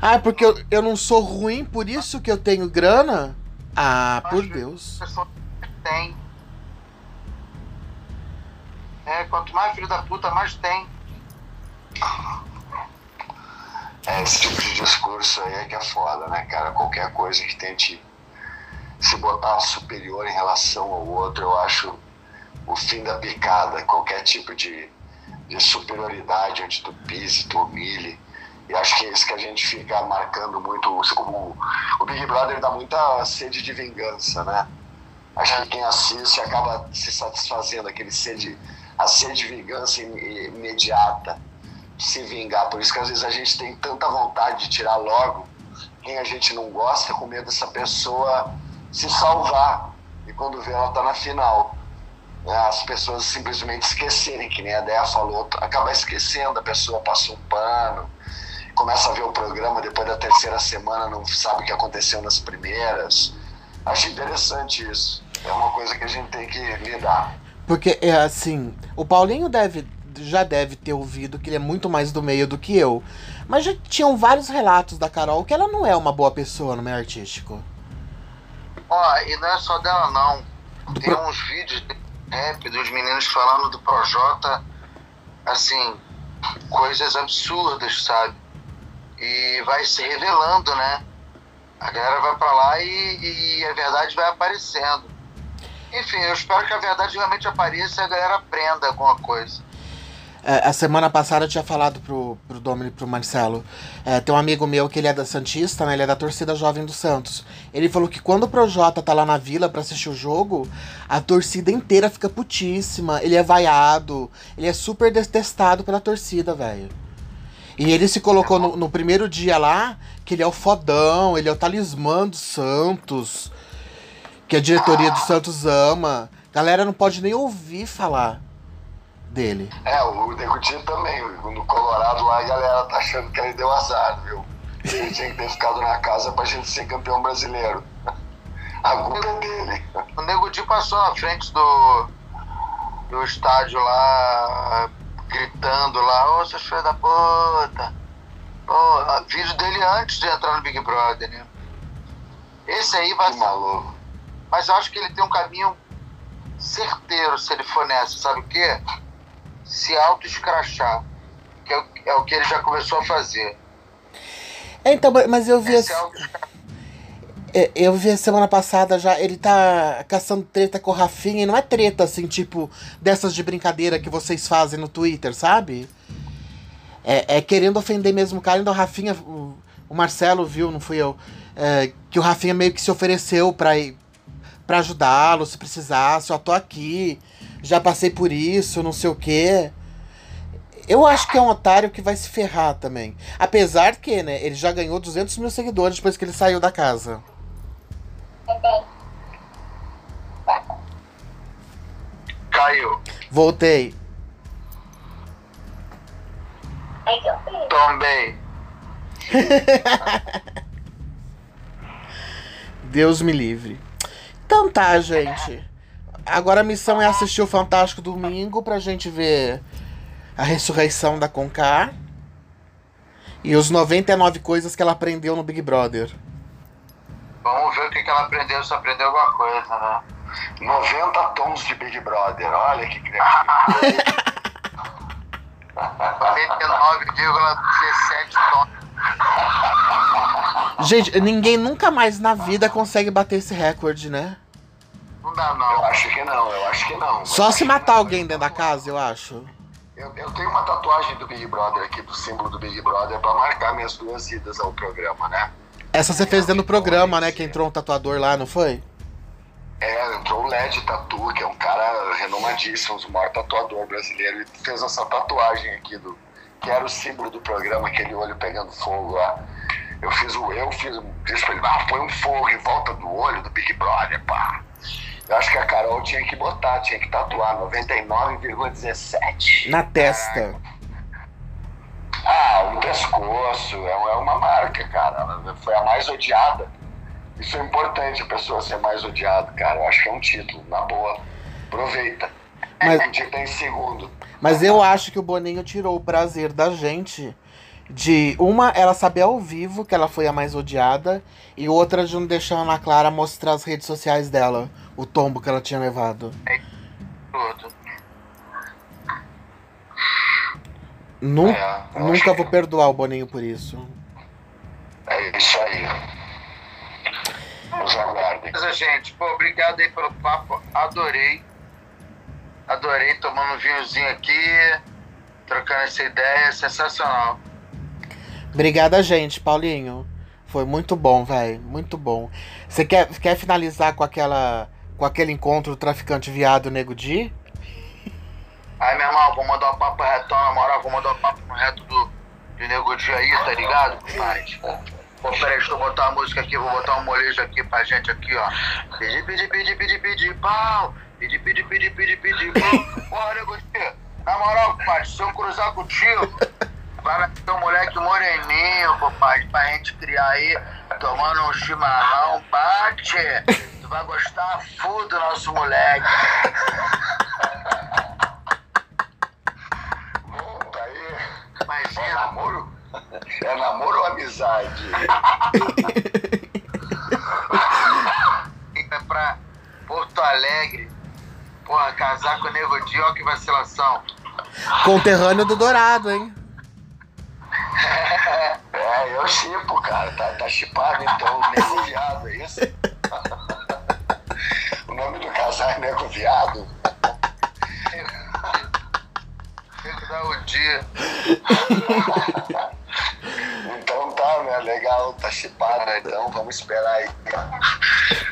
Ah, porque eu, eu não sou ruim, por isso que eu tenho grana? Ah, por Deus. Tem. É, quanto mais filho da puta, mais tem. É, esse tipo de discurso aí é que é foda, né, cara? Qualquer coisa que tente se botar superior em relação ao outro, eu acho o fim da picada. Qualquer tipo de de superioridade, onde tu pise, tu humilhe. E acho que é isso que a gente fica marcando muito. Como o Big Brother dá muita sede de vingança, né? Acho que quem assiste acaba se satisfazendo, aquele sede, a sede de vingança imediata, se vingar. Por isso que às vezes a gente tem tanta vontade de tirar logo quem a gente não gosta, com medo dessa pessoa se salvar. E quando vê, ela tá na final. Né, as pessoas simplesmente esquecerem, que nem a Dea falou, acaba esquecendo, a pessoa passa um pano, começa a ver o programa depois da terceira semana, não sabe o que aconteceu nas primeiras. Acho interessante isso. É uma coisa que a gente tem que lidar. Porque é assim, o Paulinho deve já deve ter ouvido que ele é muito mais do meio do que eu. Mas já tinham vários relatos da Carol que ela não é uma boa pessoa no meio artístico. Ó, e não é só dela não. Tem uns vídeos rap, dos meninos falando do Projota, assim, coisas absurdas, sabe? E vai se revelando, né? A galera vai para lá e, e, a verdade vai aparecendo. Enfim, eu espero que a verdade realmente apareça e a galera aprenda alguma coisa. É, a semana passada eu tinha falado pro, pro Dominic e pro Marcelo. É, tem um amigo meu que ele é da Santista, né? Ele é da torcida jovem do Santos. Ele falou que quando o Projota tá lá na vila para assistir o jogo, a torcida inteira fica putíssima. Ele é vaiado. Ele é super detestado pela torcida, velho. E ele se colocou no, no, primeiro dia lá que ele é o fodão, ele é o talismã do Santos. Que a diretoria do Santos ama. Galera não pode nem ouvir falar dele. É, o Deguti também. No Colorado lá a galera tá achando que ele deu azar, viu? Ele tinha que ter ficado na casa pra gente ser campeão brasileiro. A culpa é dele. O Nego passou na frente do, do estádio lá, gritando lá, ô, seus filhos da puta. Pô, vídeo dele antes de entrar no Big Brother, né? Esse aí vai Que maluco. Mas eu acho que ele tem um caminho certeiro se ele for nessa, sabe o quê? Se auto-escrachar. Que é o, é o que ele já começou a fazer. É, então, mas eu vi. Esse auto É, Eu vi a semana passada já, ele tá caçando treta com o Rafinha, e não é treta assim, tipo, dessas de brincadeira que vocês fazem no Twitter, sabe? É, é querendo ofender mesmo o cara, ainda o Rafinha, o, o Marcelo viu, não fui eu, é, que o Rafinha meio que se ofereceu pra, ir- pra ajudá-lo, se precisasse, ó, tô aqui, já passei por isso, não sei o quê. Eu acho que é um otário que vai se ferrar também. Apesar que, né, ele já ganhou 200 mil seguidores depois que ele saiu da casa. caiu. Voltei. Tombei. Deus me livre. Então tá, gente. Agora a missão é assistir o Fantástico Domingo pra gente ver a ressurreição da Conká. E os 99 coisas que ela aprendeu no Big Brother. Vamos ver o que, que ela aprendeu, se aprendeu alguma coisa, né? 90 tons de Big Brother. Olha que criativo. 49,17 tons. Gente, ninguém nunca mais na vida consegue bater esse recorde, né? Não dá Eu não. acho que não, eu acho que não. Só se matar alguém dentro da casa, eu acho. Eu, eu tenho uma tatuagem do Big Brother aqui, do símbolo do Big Brother, pra marcar minhas duas idas ao programa, né? Essa você fez dentro do programa, né? Que entrou um tatuador lá, não foi? É, entrou o LED Tatu, que é um cara renomadíssimo, o maior tatuador brasileiro, e fez essa tatuagem aqui do. que era o símbolo do programa, aquele olho pegando fogo lá. Eu fiz o. Eu fiz. Disse pra ele, ah, põe um fogo em volta do olho do Big Brother, pá. Eu acho que a Carol tinha que botar, tinha que tatuar 99,17. Na testa. Ah, um pescoço, é é uma marca, cara. Ela foi a mais odiada. Isso é importante, a pessoa ser mais odiada, cara. Eu acho que é um título, na boa. Aproveita. Mas- Podia estar em segundo. Mas eu acho que o Boninho tirou o prazer da gente de uma, ela saber ao vivo que ela foi a mais odiada, e outra de não deixar a Ana Clara mostrar as redes sociais dela, o tombo que ela tinha levado. Tudo. Nu- É, nunca que- vou perdoar o Boninho por isso. É isso aí. Nos aguardem. Beleza, gente. Pô, obrigado aí pelo papo. Adorei. Adorei tomando um vinhozinho aqui, trocando essa ideia. Sensacional. Obrigada, gente, Paulinho. Foi muito bom, velho. Muito bom. Você quer, quer finalizar com aquela. com aquele encontro do traficante viado Nego Di? Aí, meu irmão, vou mandar o papo retão, na moral, vou mandar o papo no reto do, do Nego Dia aí, tá ligado? Mas, pô, peraí, deixa eu botar uma música aqui, vou botar um molejo aqui pra gente aqui, ó. Pedi, pedi, pedi, pedi, pedi, pau. Pedi, pedi, pedi, pedi, pedi, pau. Porra, Nego Dia, na moral, compadre, se eu cruzar contigo, vai ter um moleque moreninho, compadre, pra gente criar aí, tomando um chimarrão, bate. Tu vai gostar full do nosso moleque. Bom, tá aí. É Imagina, namoro? É namoro ou amizade? fica pra Porto Alegre. Porra, casar com o Nego Di, ó que vacilação. Conterrâneo do Dourado, hein? É, eu chipo, cara. Tá, tá chipado então, nego viado, é isso? o nome do casal é nego viado? Tem que dar o dia. Então tá, né? Legal, tá chipado, então vamos esperar aí.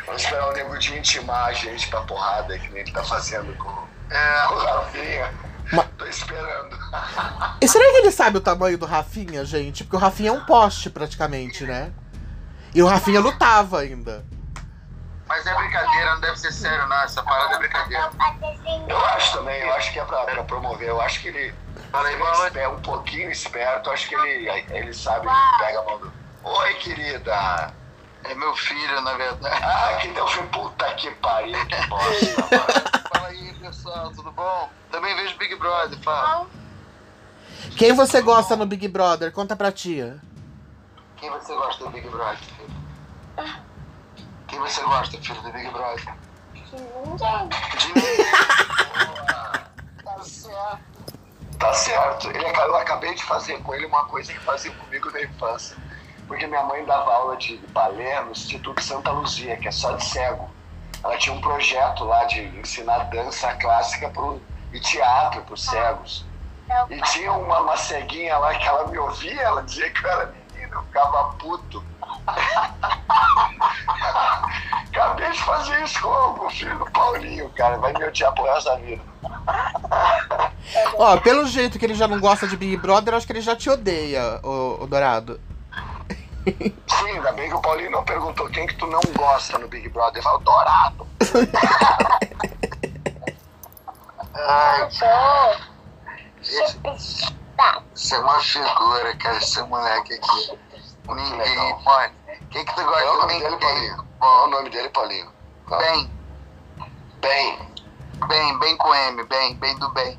Vamos esperar o nego de intimar a gente pra porrada, que nem ele tá fazendo com, com É, o Rafinha. Ma- Tô esperando. E será que ele sabe o tamanho do Rafinha, gente? Porque o Rafinha é um poste praticamente, né? E o Rafinha lutava ainda. mas é brincadeira, não deve ser sério, não. Essa parada é brincadeira. Eu acho também, eu acho que é pra, pra promover. Eu acho que ele, ele é um pouquinho esperto, acho que ele, ele sabe, ele pega a mão do. Oi, querida! É meu filho, na verdade. Ah, que deu fui puta que pariu, que bosta, mano. Fala aí, pessoal, tudo bom? Big Brother, fala. Quem você gosta no Big Brother? Conta pra tia. Quem você gosta do Big Brother, filho? Quem você gosta, filho, do Big Brother? De ninguém. tá certo. Tá certo. Ele, eu acabei de fazer com ele uma coisa que fazia comigo na infância. Porque minha mãe dava aula de balé no Instituto Santa Luzia, que é só de cego. Ela tinha um projeto lá de ensinar dança clássica pro, e teatro para os cegos. E tinha uma, uma ceguinha lá que ela me ouvia, ela dizia que eu era menino, eu ficava puto. Acabei de fazer isso com o filho do Paulinho, cara. Vai me odiar pro resto da vida. Ó, pelo jeito que ele já não gosta de Big Brother, acho que ele já te odeia, o, o Dourado. Sim, ainda bem que o Paulinho não perguntou quem que tu não gosta no Big Brother. Ele falou, Dourado. Ai, esse, isso é uma figura, cara, esse moleque aqui. Ninguém, mano. Quem que tu gosta? Qual é o nome dele, Paulinho? Qual é o nome dele, Paulinho? Qual? Bem, Bem. bem, bem com M, bem, bem do bem.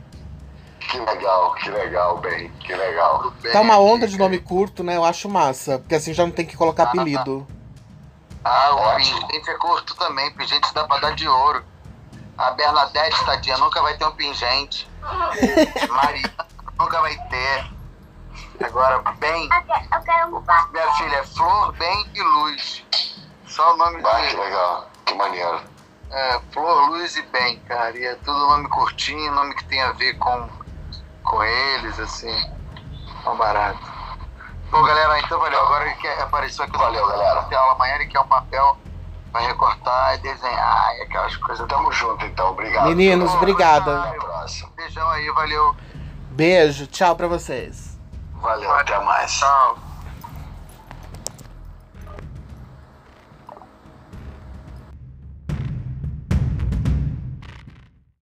Que legal, que legal, bem, que legal. Bem. Tá uma onda de nome curto, né? Eu acho massa. Porque assim já não tem que colocar apelido. Ah, o Ótimo. pingente é curto também, pingente dá pra dar de ouro. A Bernadette, tadinha, nunca vai ter um pingente. Maria nunca vai ter. Agora, bem, Eu quero um papel. minha filha é Flor, Bem e Luz. Só o nome Vai, que dele. legal, que maneiro. É, Flor, Luz e Bem, cara. E é tudo nome curtinho, nome que tem a ver com, com eles, assim. Uma barato. Bom, galera, então valeu. Agora ele quer, apareceu aqui. Valeu, galera. Tem aula amanhã, ele quer um papel pra recortar e desenhar e aquelas coisas. Tamo junto, então. Obrigado. Meninos, Até obrigada. a próxima. Beijão aí, valeu. Beijo, tchau pra vocês. Valeu, até mais. Tchau.